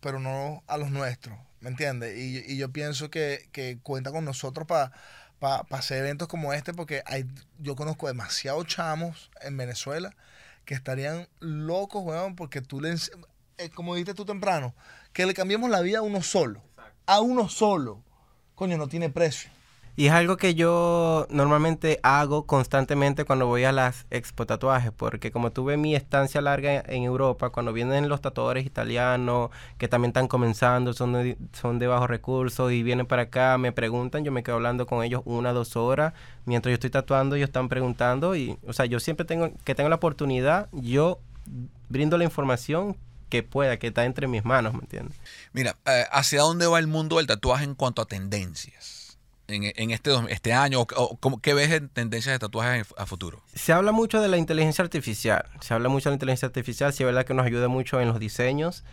Pero no a los nuestros. ¿Me entiendes? Y, y yo pienso que, que cuenta con nosotros para hacer eventos como este. Porque hay, yo conozco demasiados chamos en Venezuela que estarían locos, weón, porque tú le... eh, como dijiste tú temprano, que le cambiemos la vida a uno solo. A uno solo. Coño, no tiene precio. Y es algo que yo normalmente hago constantemente cuando voy a las expo tatuajes, porque como tuve mi estancia larga en Europa, cuando vienen los tatuadores italianos que también están comenzando, son de, son de bajos recursos y vienen para acá, me preguntan, yo me quedo hablando con ellos una dos horas, mientras yo estoy tatuando, ellos están preguntando y, o sea, yo siempre tengo que tengo la oportunidad, yo brindo la información que pueda, que está entre mis manos, ¿me entiendes? Mira, eh, ¿hacia dónde va el mundo del tatuaje en cuanto a tendencias? En, en este, este año, o, ¿qué ves en tendencias de tatuajes a futuro? Se habla mucho de la inteligencia artificial. Se habla mucho de la inteligencia artificial. Sí, es verdad que nos ayuda mucho en los diseños.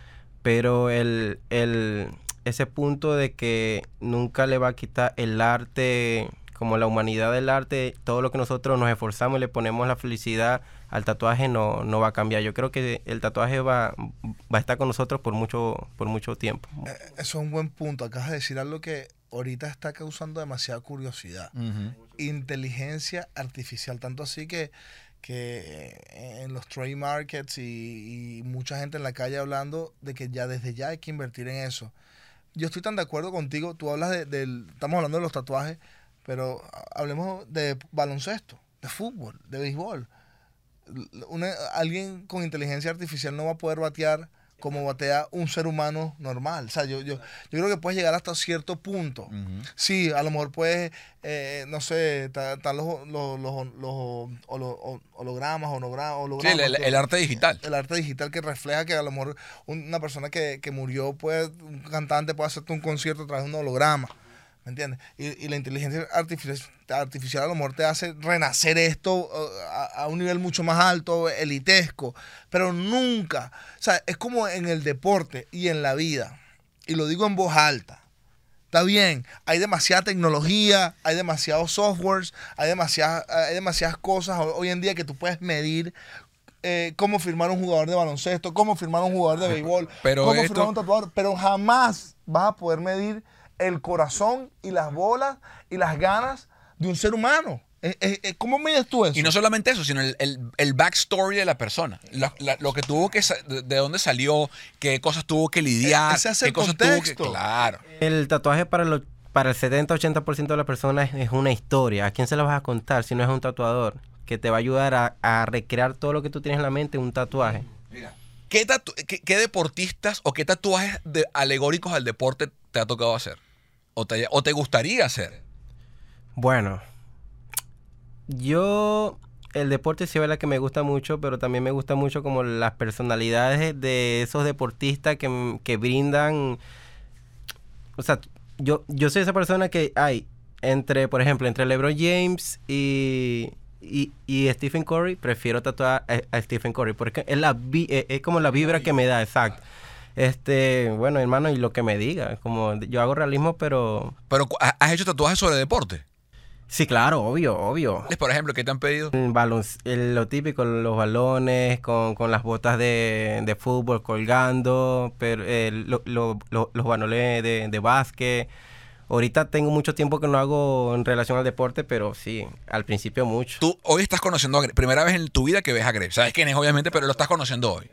Pero el, el, ese punto de que nunca le va a quitar el arte, como la humanidad del arte, todo lo que nosotros nos esforzamos y le ponemos la felicidad al tatuaje no, no va a cambiar. Yo creo que el tatuaje va, va a estar con nosotros por mucho, por mucho tiempo. Eso es un buen punto. Acabas de decir algo que ahorita está causando demasiada curiosidad. Inteligencia artificial. Tanto así que, que en los trade markets y, y mucha gente en la calle hablando de que ya desde ya hay que invertir en eso. Yo estoy tan de acuerdo contigo. Tú hablas de, del. Estamos hablando de los tatuajes, pero hablemos de baloncesto, de fútbol, de béisbol. Una- alguien con inteligencia artificial no va a poder batear como batea un ser humano normal. O sea, yo, yo, yo creo que puedes llegar hasta cierto punto. Sí, a lo mejor puedes, eh, no sé, están los, los, los, los holo- hologramas, hologra- Sí, hologramas. el, el- el arte digital. el arte digital que refleja que a lo mejor una persona que, que murió, puede, un cantante puede hacerte un concierto a través de un holograma. ¿Me entiendes? Y, y la inteligencia artificial, artificial a lo mejor te hace renacer esto a, a un nivel mucho más alto, elitesco. Pero nunca. O sea, es como en el deporte y en la vida. Y lo digo en voz alta. Está bien, hay demasiada tecnología, hay demasiados softwares, hay demasiadas, hay demasiadas cosas ho- hoy en día que tú puedes medir eh, cómo firmar un jugador de baloncesto, cómo firmar un jugador de béisbol, Pero cómo esto- firmar un tatuador, pero jamás vas a poder medir el corazón y las bolas y las ganas de un ser humano. Eh, eh, eh, ¿Cómo mides tú eso? Y no solamente eso, sino el, el, el backstory de la persona. La- la- lo que tuvo que, de, de dónde salió, qué cosas tuvo que lidiar, qué el cosas tuvo que. contexto. Claro. El tatuaje para, lo- para el 70-80% de las personas es, es una historia. ¿A quién se la vas a contar si no es un tatuador? Que te va a ayudar a, a recrear todo lo que tú tienes en la mente en un tatuaje. ¿Qué, tatu- qué, qué deportistas o qué tatuajes de- alegóricos al deporte te ha tocado hacer? ¿O te, o te gustaría hacer? Bueno, yo el deporte sí es verdad que me gusta mucho, pero también me gusta mucho como las personalidades de esos deportistas que, que brindan. O sea, yo, yo soy esa persona que hay entre, por ejemplo, entre LeBron James y, y, y Stephen Curry, prefiero tatuar a, a Stephen Curry porque es, la vi- es, es como la vibra que me da, exacto. Este, bueno, hermano, y lo que me diga, como yo hago realismo, pero Pero ¿has hecho tatuajes sobre deporte? sí, claro, obvio, obvio. Por ejemplo, ¿qué te han pedido? El balon- el- lo típico, los balones con, con las botas de, de fútbol colgando, pero eh, lo- lo- lo- los balones de, de básquet. Ahorita tengo mucho tiempo que no hago en relación al deporte, pero sí, al principio mucho. Tú hoy estás conociendo a Greg. Primera vez en tu vida que ves a Greg. Sabes quién es, obviamente, pero lo estás conociendo hoy.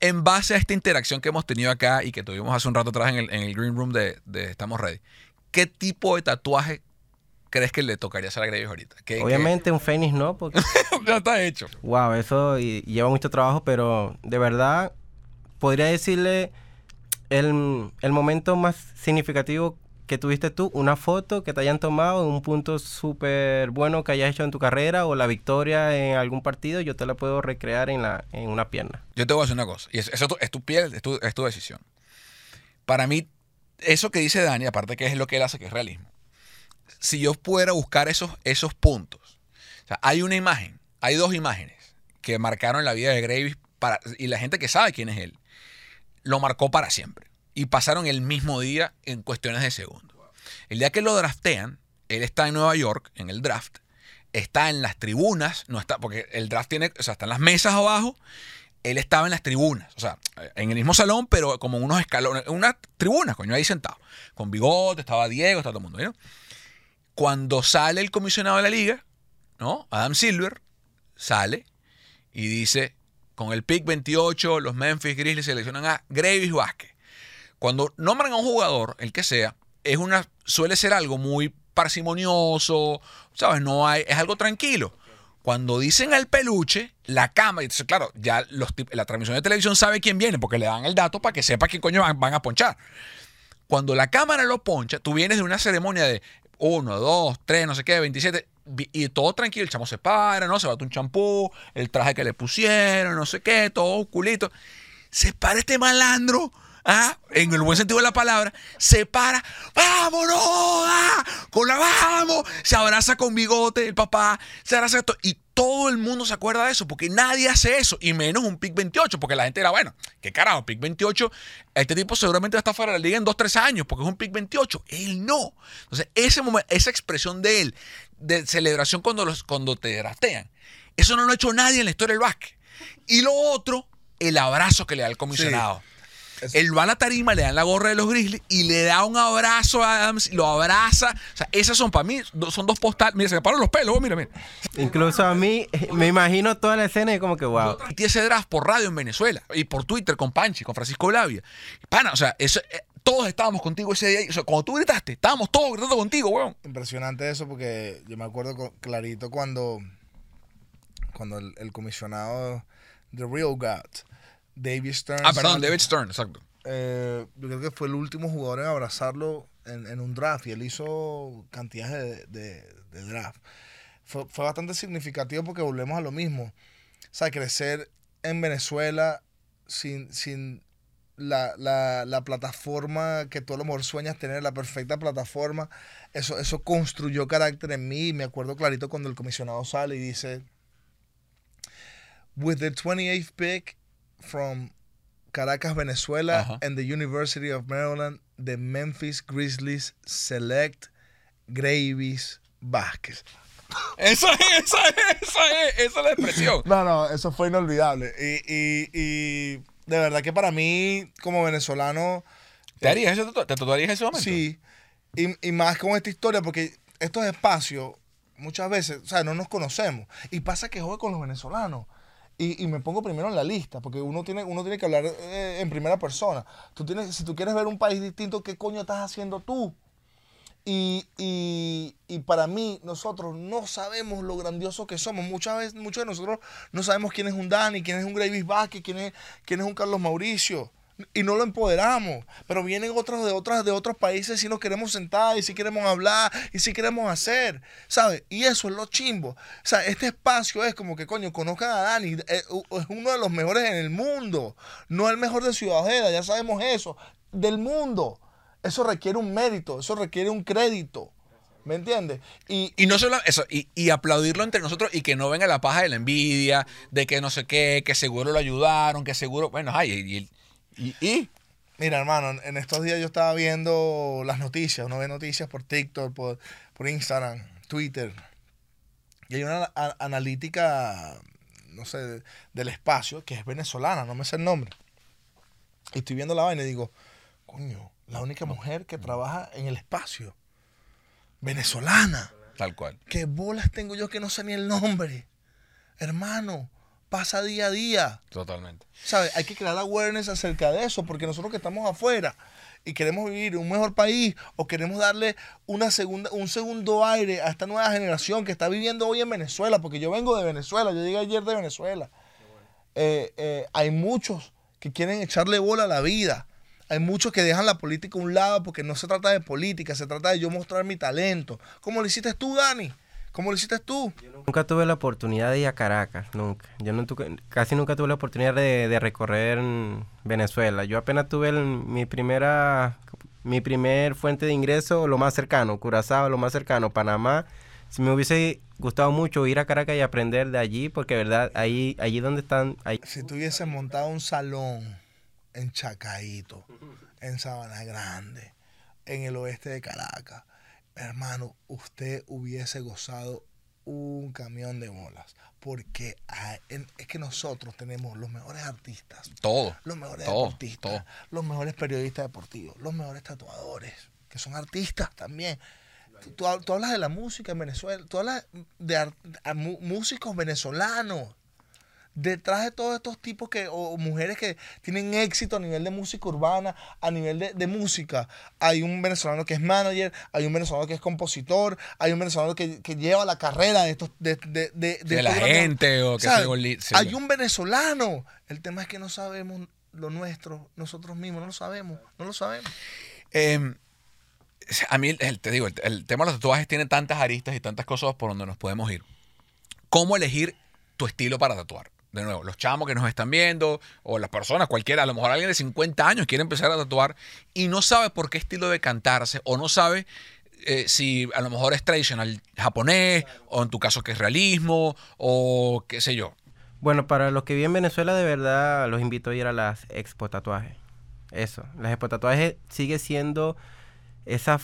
En base a esta interacción que hemos tenido acá y que tuvimos hace un rato atrás en el, en el Green Room de, de Estamos Ready, ¿qué tipo de tatuaje crees que le tocaría hacer a Greg ahorita? ¿Qué- qué- Obviamente un Fénix no, porque <laughs> ya está hecho. wow, eso y- lleva mucho trabajo, pero de verdad podría decirle el, el momento más significativo que tuviste tú, una foto que te hayan tomado en un punto súper bueno que hayas hecho en tu carrera o la victoria en algún partido, yo te la puedo recrear en, la, en una pierna. Yo te voy a decir una cosa, y es- eso es tu piel, es tu, es tu decisión. Para mí, eso que dice Dani, aparte que es lo que él hace, que es realismo, si yo pudiera buscar esos, esos puntos, o sea, hay una imagen, hay dos imágenes que marcaron la vida de Gravis para, y la gente que sabe quién es él, lo marcó para siempre. Y pasaron el mismo día en cuestiones de segundos. El día que lo draftean, él está en Nueva York, en el draft, está en las tribunas, no está, porque el draft tiene, o sea, están las mesas abajo, él estaba en las tribunas, o sea, en el mismo salón, pero como unos escalones, unas tribunas, coño, ahí sentado, con bigote, estaba Diego, estaba todo el mundo. Cuando sale el comisionado de la liga, ¿no? Adam Silver, sale y dice, con el pick 28, los Memphis Grizzlies seleccionan a Gravis Vázquez. Cuando nombran a un jugador, el que sea, es una, suele ser algo muy parsimonioso, ¿sabes? No hay, es algo tranquilo. Cuando dicen al peluche, la cámara, claro, ya los, la transmisión de televisión sabe quién viene, porque le dan el dato para que sepa qué coño van, van a ponchar. Cuando la cámara lo poncha, tú vienes de una ceremonia de 1, 2, 3, no sé qué, 27, vi- y todo tranquilo, el chamo se para, ¿no? Se bate un champú, el traje que le pusieron, no sé qué, todo culito. se para este malandro. Ah, en el buen sentido de la palabra, se para, vámonos, ah, con la vamos, se abraza con bigote el papá, se abraza esto, y todo el mundo se acuerda de eso, porque nadie hace eso, y menos un PIC 28, porque la gente era, bueno, qué carajo, PIC 28, este tipo seguramente va a estar fuera de la liga en 2, 3 años, porque es un PIC 28, él no. Entonces, ese momento, esa expresión de él, de celebración cuando, los, cuando te draftean, eso no lo ha hecho nadie en la historia del básquet. Y lo otro, el abrazo que le da el comisionado. Él va a la tarima, le dan la gorra de los Grizzlies y le da un abrazo a Adams, y lo abraza. O sea, esas son para mí, son dos postales. Mira, se me paran los pelos, oh, mira, mira. Incluso a mí, <laughs> me imagino toda la escena y como que, wow. Y ese draft por radio en Venezuela y por Twitter con Panchi, con Francisco Blavia. Pana, o sea, eso, eh, todos estábamos contigo ese día. O sea, cuando tú gritaste, estábamos todos gritando contigo, weón. Impresionante eso porque yo me acuerdo clarito cuando, cuando el, el comisionado The Real God, David Stern. Ah, perdón, David Stern, exacto. eh, yo creo que fue el último jugador en abrazarlo en, en un draft y él hizo cantidades de, de- de draft. Fue, fue bastante significativo porque volvemos a lo mismo. O sea, crecer en Venezuela sin, sin la, la- la plataforma que tú a lo mejor sueñas tener, la perfecta plataforma, eso, eso construyó carácter en mí. Y me acuerdo clarito cuando el comisionado sale y dice, with the 28th pick from Caracas, Venezuela, Ajá. and the University of Maryland, the Memphis Grizzlies select Gravis Vázquez. <laughs> Esa es, esa es, esa es, esa es la expresión. <laughs> No, no, eso fue inolvidable. Y, y, y de verdad que para mí, como venezolano, ¿Te harías eso? ¿Te tatuarías ese momento? sí. Y, y más con esta historia, porque estos espacios, muchas veces, o sea, no nos conocemos. Y pasa que juego con los venezolanos. Y, me pongo primero en la lista, porque uno tiene, uno tiene que hablar eh, en primera persona. Tú tienes, si tú quieres ver un país distinto, ¿qué coño estás haciendo tú? Y, y- y para mí, nosotros no sabemos lo grandioso que somos. Muchas veces, muchos de nosotros no sabemos quién es un Dani, quién es un Gravis Vázquez, quién es, quién es un Carlos Mauricio. Y no lo empoderamos. Pero vienen otros de, otras, de otros países y nos queremos sentar, y si queremos hablar, y si queremos hacer. ¿Sabes? Y eso es lo chimbo. O sea, este espacio es como que, coño, conozcan a Dani. Es, es uno de los mejores en el mundo. No el mejor de Ciudad Ojeda, ya sabemos eso. Del mundo. Eso requiere un mérito, eso requiere un crédito. ¿Me entiendes? Y, Y no solo eso, y, y aplaudirlo entre nosotros y que no venga la paja de la envidia, de que no sé qué, que seguro lo ayudaron, que seguro, bueno, ay, y, y, y- mira, hermano, en estos días yo estaba viendo las noticias, uno ve noticias por TikTok, por, por Instagram, Twitter. Y hay una analítica, no sé, de- del espacio, que es venezolana, no me sé el nombre. Y estoy viendo la vaina y digo, coño, la única mujer que trabaja en el espacio, venezolana. tal cual. ¿Qué bolas tengo yo que no sé ni el nombre? Hermano, pasa día a día. Totalmente. ¿Sabes? Hay que crear awareness acerca de eso, porque nosotros que estamos afuera y queremos vivir en un mejor país o queremos darle una segunda, un segundo aire a esta nueva generación que está viviendo hoy en Venezuela, porque yo vengo de Venezuela, yo llegué ayer de Venezuela. Eh, eh, hay muchos que quieren echarle bola a la vida. Hay muchos que dejan la política a un lado porque no se trata de política, se trata de yo mostrar mi talento. ¿Cómo lo hiciste tú, Dani? ¿Cómo lo hiciste tú? Nunca tuve la oportunidad de ir a Caracas, nunca. Yo no tuve- casi nunca tuve la oportunidad de, de recorrer Venezuela. Yo apenas tuve el- mi primera, mi primer fuente de ingreso, lo más cercano, Curazao, lo más cercano, Panamá. Si me hubiese gustado mucho ir a Caracas y aprender de allí, porque verdad, ahí, allí donde están, ahí, Si tú hubieses montado un salón en Chacaíto, en Sabana Grande, en el oeste de Caracas, hermano, usted hubiese gozado un camión de bolas. Porque es que nosotros tenemos los mejores artistas, Todo. los mejores Todo, deportistas, todo. los mejores periodistas deportivos, los mejores tatuadores, que son artistas también. Tú, tú hab- tú hablas de la música en Venezuela, tú hablas de músicos venezolanos. Detrás de todos estos tipos que, o, mujeres que tienen éxito a nivel de música urbana, a nivel de, de música, hay un venezolano que es manager, hay un venezolano que es compositor, hay un venezolano que, que lleva la carrera de estos de, de, de, de De la gente o que. Hay un venezolano. El tema es que no sabemos lo nuestro, nosotros mismos, no lo sabemos, no lo sabemos. Eh, a mí, el- te digo, el, el tema de los tatuajes tiene tantas aristas y tantas cosas por donde nos podemos ir. ¿Cómo elegir tu estilo para tatuar? De nuevo, los chamos que nos están viendo, o las personas, cualquiera, a lo mejor alguien de 50 años quiere empezar a tatuar y no sabe por qué estilo de cantarse, o no sabe eh, si a lo mejor es tradicional japonés, o en tu caso que es realismo, o qué sé yo. Bueno, para los que viven en Venezuela, de verdad los invito a ir a las expo tatuajes. Eso, las expo tatuajes sigue siendo esa,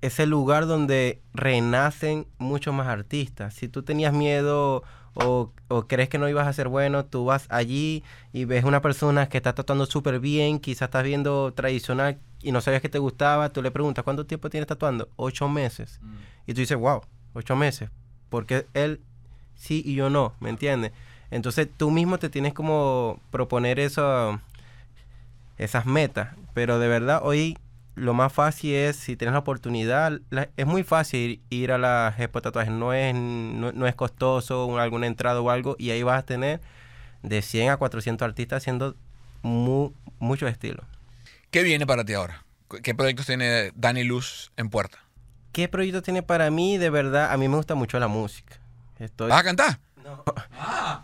ese lugar donde renacen muchos más artistas. Si tú tenías miedo o, o crees que no ibas a ser bueno, tú vas allí y ves una persona que está tatuando súper bien, quizás estás viendo tradicional y no sabías que te gustaba, tú le preguntas, ¿cuánto tiempo tienes tatuando? Ocho meses. Y tú dices, wow, ocho meses. Porque él sí y yo no, ¿me entiendes? Entonces tú mismo te tienes como proponer eso, esas metas. Pero de verdad hoy lo más fácil es, si tienes la oportunidad, la- es muy fácil ir a las expo tatuajes. No es, no, no es costoso un- alguna entrada o algo. Y ahí vas a tener de 100 a 400 artistas haciendo mu- mucho estilo. ¿Qué viene para ti ahora? ¿Qué proyectos tiene Dani Luz en puerta? ¿Qué proyecto tiene para mí? De verdad, a mí me gusta mucho la música. Estoy... ¿Vas a cantar?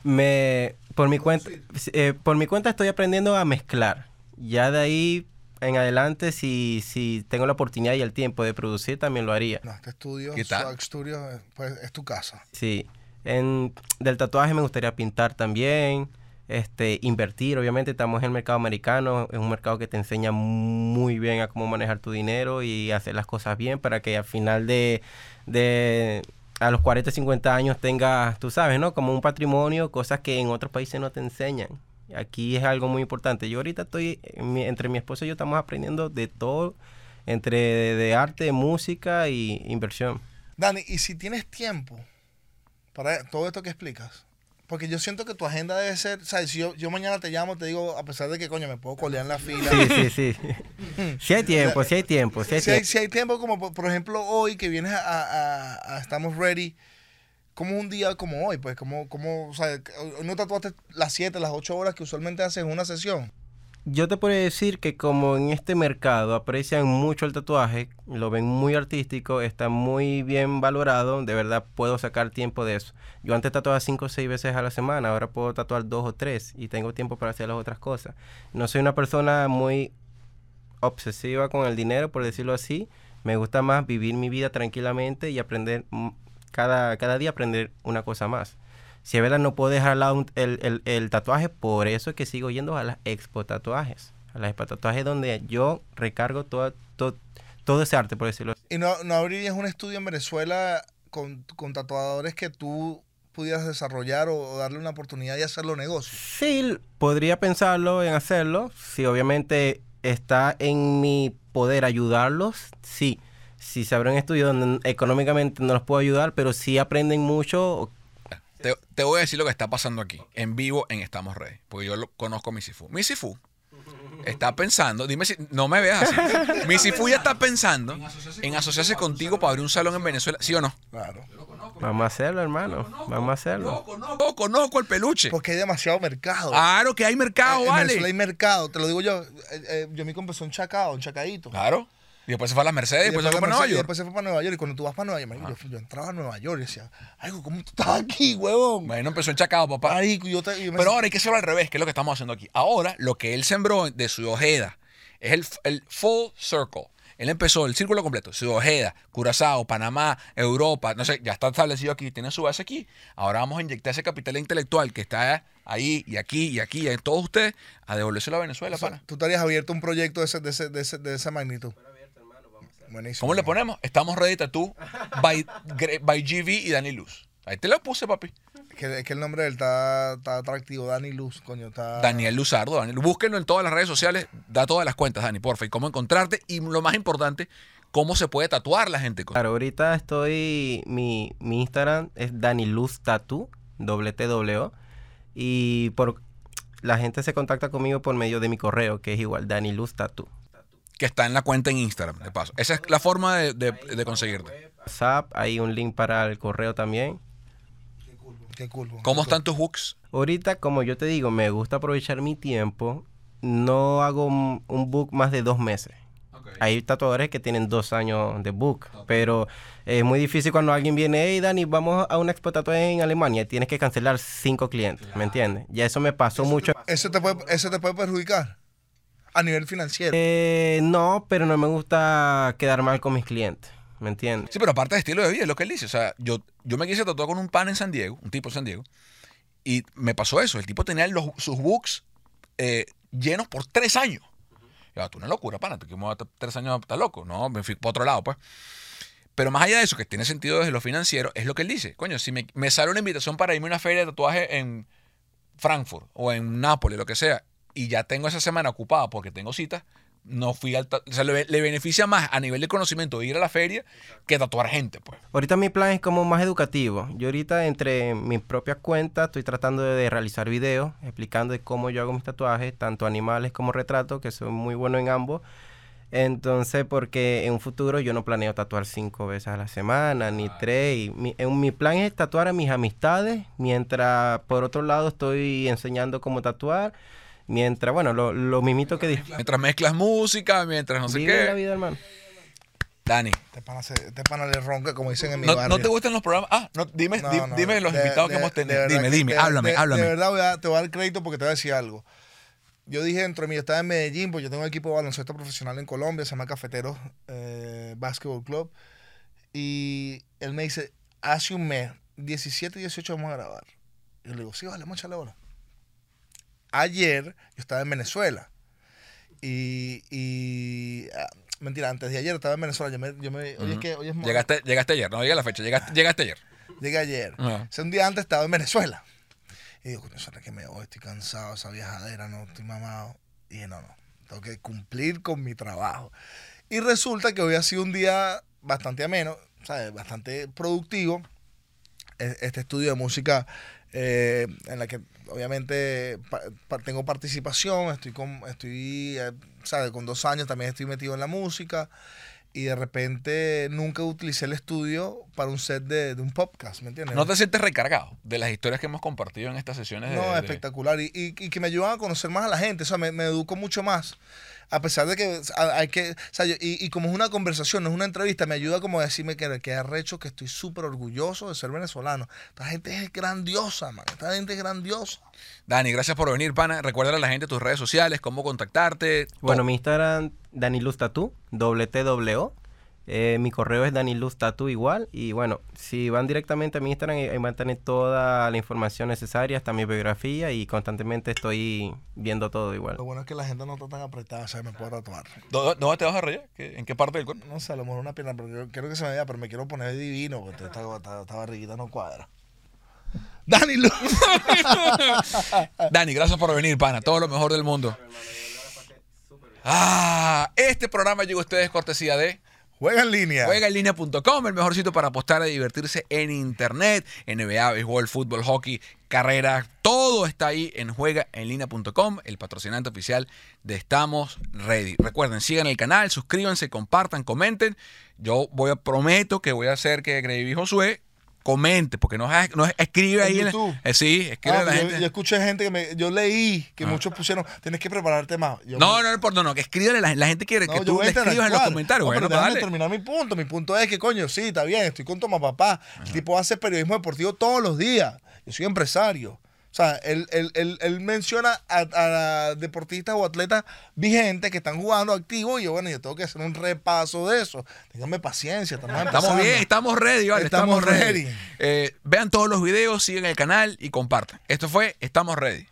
me por mi cuenta eh, por mi cuenta estoy aprendiendo a mezclar ya de ahí en adelante si si tengo la oportunidad y el tiempo de producir también lo haría No, este estudio. Swag Studio, pues es tu casa. sí en del tatuaje me gustaría pintar también este invertir obviamente estamos en el mercado americano es un mercado que te enseña muy bien a cómo manejar tu dinero y hacer las cosas bien para que al final de de a los 40, 50 años tengas, tú sabes, ¿no? Como un patrimonio, cosas que en otros países no te enseñan. Aquí es algo muy importante. Yo ahorita estoy, mi- entre mi esposo y yo estamos aprendiendo de todo, entre de, de arte, música y inversión. Dani, y si tienes tiempo para todo esto que explicas, porque yo siento que tu agenda debe ser, ¿sabes? Si yo, yo mañana te llamo, te digo, a pesar de que, coño, me puedo colear en la fila. Sí, sí, sí. <laughs> Si hay tiempo, si hay tiempo, si hay si, hay, tiempo. si hay tiempo, como por, por ejemplo hoy que vienes a, a- a Estamos Ready, como un día como hoy, pues, como, como o sea, no tatuaste las 7, las 8 horas que usualmente haces en una sesión. Yo te puedo decir que como en este mercado aprecian mucho el tatuaje, lo ven muy artístico, está muy bien valorado, de verdad puedo sacar tiempo de eso. Yo antes tatuaba cinco o seis veces a la semana, ahora puedo tatuar dos o tres y tengo tiempo para hacer las otras cosas. No soy una persona muy obsesiva con el dinero, por decirlo así. Me gusta más vivir mi vida tranquilamente y aprender cada, cada día aprender una cosa más. Si es verdad, no puedo dejar al lado un- el, el- el tatuaje, por eso es que sigo yendo a las expo tatuajes. A las expo tatuajes donde yo recargo todo, todo, todo ese arte, por decirlo así. ¿Y no, no abrirías un estudio en Venezuela con, con tatuadores que tú pudieras desarrollar o, darle una oportunidad y hacerlo negocio? Sí, podría pensarlo en hacerlo. Si obviamente está en mi poder ayudarlos, sí. Si se abre un estudio donde económicamente no los puedo ayudar, pero sí aprenden mucho, Te, te voy a decir lo que está pasando aquí, en vivo en Estamos Ready, porque yo lo conozco a Misifu. Misifu está pensando, dime si no me veas así. <laughs> Misifu ya está pensando en asociarse contigo para abrir un salón en Venezuela, ¿sí o no? Claro. vamos a hacerlo, hermano. Vamos a hacerlo. Conozco, conozco el peluche. Porque hay demasiado mercado. Claro que hay mercado, en Venezuela hay vale. mercado, te lo digo yo. eh, eh, yo compa empezó un chacao, un chacadito. Claro. Y después se fue a las Mercedes, y después se fue la para Nueva Mercedes, y York. después se fue para Nueva York. Y cuando tú vas para Nueva York, yo, yo entraba a Nueva York y decía, ay, ¿cómo tú estás aquí, huevón? Bueno, empezó en Chacao, papá. Marico, yo te, yo me- Pero ahora hay que hacerlo al revés, que es lo que estamos haciendo aquí. Ahora, lo que él sembró de su ojeda es el, el full circle. Él empezó el círculo completo. Su ojeda, Curazao, Panamá, Europa, no sé, ya está establecido aquí, tiene su base aquí. Ahora vamos a inyectar ese capital intelectual que está ahí y aquí y aquí y en todos ustedes a devolvérselo a Venezuela, o sea, pana. tú estarías abierto a un proyecto de, ese, de, ese, de, ese- de esa magnitud. Buenísimo. ¿Cómo le ponemos? Estamos ready tú by, by GV y Dani Luz. Ahí te lo puse, papi. Es que, es que el nombre de él está, está atractivo. Dani Luz, coño, está... Daniel Luzardo. Daniel. Búsquenlo en todas las redes sociales. Da todas las cuentas, Dani, porfa. Y cómo encontrarte. Y lo más importante, cómo se puede tatuar la gente. Claro, ahorita estoy, mi, mi Instagram es Daniluz Tattoo, doble T O, y por, la gente se contacta conmigo por medio de mi correo, que es igual, Daniluz Tattoo. Que está en la cuenta en Instagram, de paso. Esa es la forma de, de- de conseguirte. WhatsApp, hay un link para el correo también. Qué cool. ¿Cómo están tus hooks? Ahorita, como yo te digo, me gusta aprovechar mi tiempo, no hago un, un book más de dos meses. Hay tatuadores que tienen dos años de book, pero es muy difícil cuando alguien viene, hey Dani, vamos a una expo en Alemania, tienes que cancelar cinco clientes, ¿me entiendes? Ya eso me pasó mucho. Eso te puede, eso te puede perjudicar a nivel financiero. Eh, no, pero no me gusta quedar mal con mis clientes, ¿me entiendes? Sí, pero aparte de estilo de vida, es lo que él dice. O sea, yo, yo me quise tatuar con un pan en San Diego, un tipo en San Diego, y me pasó eso. El tipo tenía los- sus books eh, llenos por tres años. Ya, tú una locura, pana, tú que me vas a estar tres años, estás loco. No, me fui para otro lado, pues. Pero más allá de eso, que tiene sentido desde lo financiero, es lo que él dice. Coño, si me, me sale una invitación para irme a una feria de tatuaje en Frankfurt o en Nápoles, lo que sea, y ya tengo esa semana ocupada porque tengo citas, no fui al... O sea, le, le beneficia más a nivel de conocimiento ir a la feria que tatuar gente, pues. Ahorita mi plan es como más educativo. Yo ahorita entre mis propias cuentas estoy tratando de realizar videos explicando de cómo yo hago mis tatuajes, tanto animales como retratos, que soy muy bueno en ambos. Entonces, porque en un futuro yo no planeo tatuar cinco veces a la semana, ni tres. Y mi, en- mi plan es tatuar a mis amistades, mientras por otro lado estoy enseñando cómo tatuar. Mientras, bueno, lo, lo mimito que dije. Mientras mezclas música, mientras no sé Vive la qué. vida, hermano. Dani, Este pana, se- este pana le ronca, como dicen en mi ¿no, barrio. no te gustan los programas? Ah, no, dime, No, di- no, dime los de- invitados de- que hemos de tenido. verdad Dime, que- dime, de- háblame, de- háblame. De verdad voy a- te voy a dar crédito porque te voy a decir algo. Yo dije dentro de mí, yo estaba en Medellín, porque yo tengo un equipo de baloncesto profesional en Colombia, se llama Cafeteros eh, Basketball Club. Y él me dice, hace un mes, 17 y 18 vamos a grabar. Y yo le digo, sí, vale, vamos a echarle. Ayer yo estaba en Venezuela. Y, y ah, mentira, antes de ayer estaba en Venezuela. Yo me, yo me, oye, es que hoy es Llegaste, llegaste ayer, no diga la fecha, llegaste, llegaste ayer. Llegué ayer. Ajá. Hace un día antes estaba en Venezuela. Y digo, coño, ¿sabes que me voy? Estoy cansado, esa viajadera, no, estoy mamado. Y dije, no, no, tengo que cumplir con mi trabajo. Y resulta que hoy ha sido un día bastante ameno, ¿sabes? Bastante productivo. E- Este estudio de música eh, en la que obviamente pa- pa- tengo participación, estoy con, estoy, eh, ¿sabes? Con dos años también estoy metido en la música y de repente nunca utilicé el estudio para un set de, de un podcast, ¿me entiendes? ¿No te sientes recargado de las historias que hemos compartido en estas sesiones? de- No, de- espectacular. Y, y- y que me ayudan a conocer más a la gente. O sea, me, me educo mucho más. A pesar de que hay que. O sea, yo- y, y como es una conversación, no es una entrevista, me ayuda como a decirme que, que arrecho, que estoy súper orgulloso de ser venezolano. Esta gente es grandiosa, man. Esta gente es grandiosa. Dani, gracias por venir, pana. Recuerda a la gente tus redes sociales, cómo contactarte. Bueno, todo. mi Instagram, Daniluz Tatu, doble T doble O. Eh, mi correo es Daniluz Tatu igual. Y bueno, si van directamente a mi Instagram, ahí van a tener toda la información necesaria, hasta mi biografía. Y constantemente estoy viendo todo igual. Lo bueno es que la gente no está tan apretada, o sea, me puedo tatuar. ¿Dó- ¿Dónde te vas a reír? ¿Qué- ¿En qué parte del cuerpo? No sé, a lo mejor una pierna, pero yo quiero que se me vea, pero me quiero poner divino, porque esta, esta- esta barriguita no cuadra. Dani Lu. <laughs> Dani, gracias por venir, pana. Todo lo mejor del mundo. Ah, este programa llega a ustedes cortesía de Juega en línea. juegaenlinea.com, el mejor sitio para apostar y divertirse en internet, NBA, béisbol, fútbol, hockey, carrera, todo está ahí en juegaenlinea.com, el patrocinante oficial de Estamos Ready. Recuerden, sigan el canal, suscríbanse, compartan, comenten. Yo voy a prometo que voy a hacer que Gravy Josué comente, porque no, es- no es- escribe ahí. en la- YouTube. eh, sí, escribe Ah, la yo, gente. yo escuché gente que me. Yo leí que Ah. muchos pusieron. Tienes que prepararte más. Yo no, me- no, no, no, no, que escribe la, la gente quiere no, que tú a le escribas en los comentarios. No, pero bueno, pues déjame terminar mi punto. Mi punto es que, coño, sí, está bien. Estoy con Toma Papá. El tipo hace periodismo deportivo todos los días. Yo soy empresario. O sea, él, él- él- él menciona a, a deportistas o atletas vigentes que están jugando activos y yo, bueno, yo tengo que hacer un repaso de eso. Ténganme paciencia, estamos Estamos bien, estamos ready, vale, estamos, Estamos ready. ready. Eh, vean todos los videos, sigan el canal y compartan. Esto fue Estamos Ready.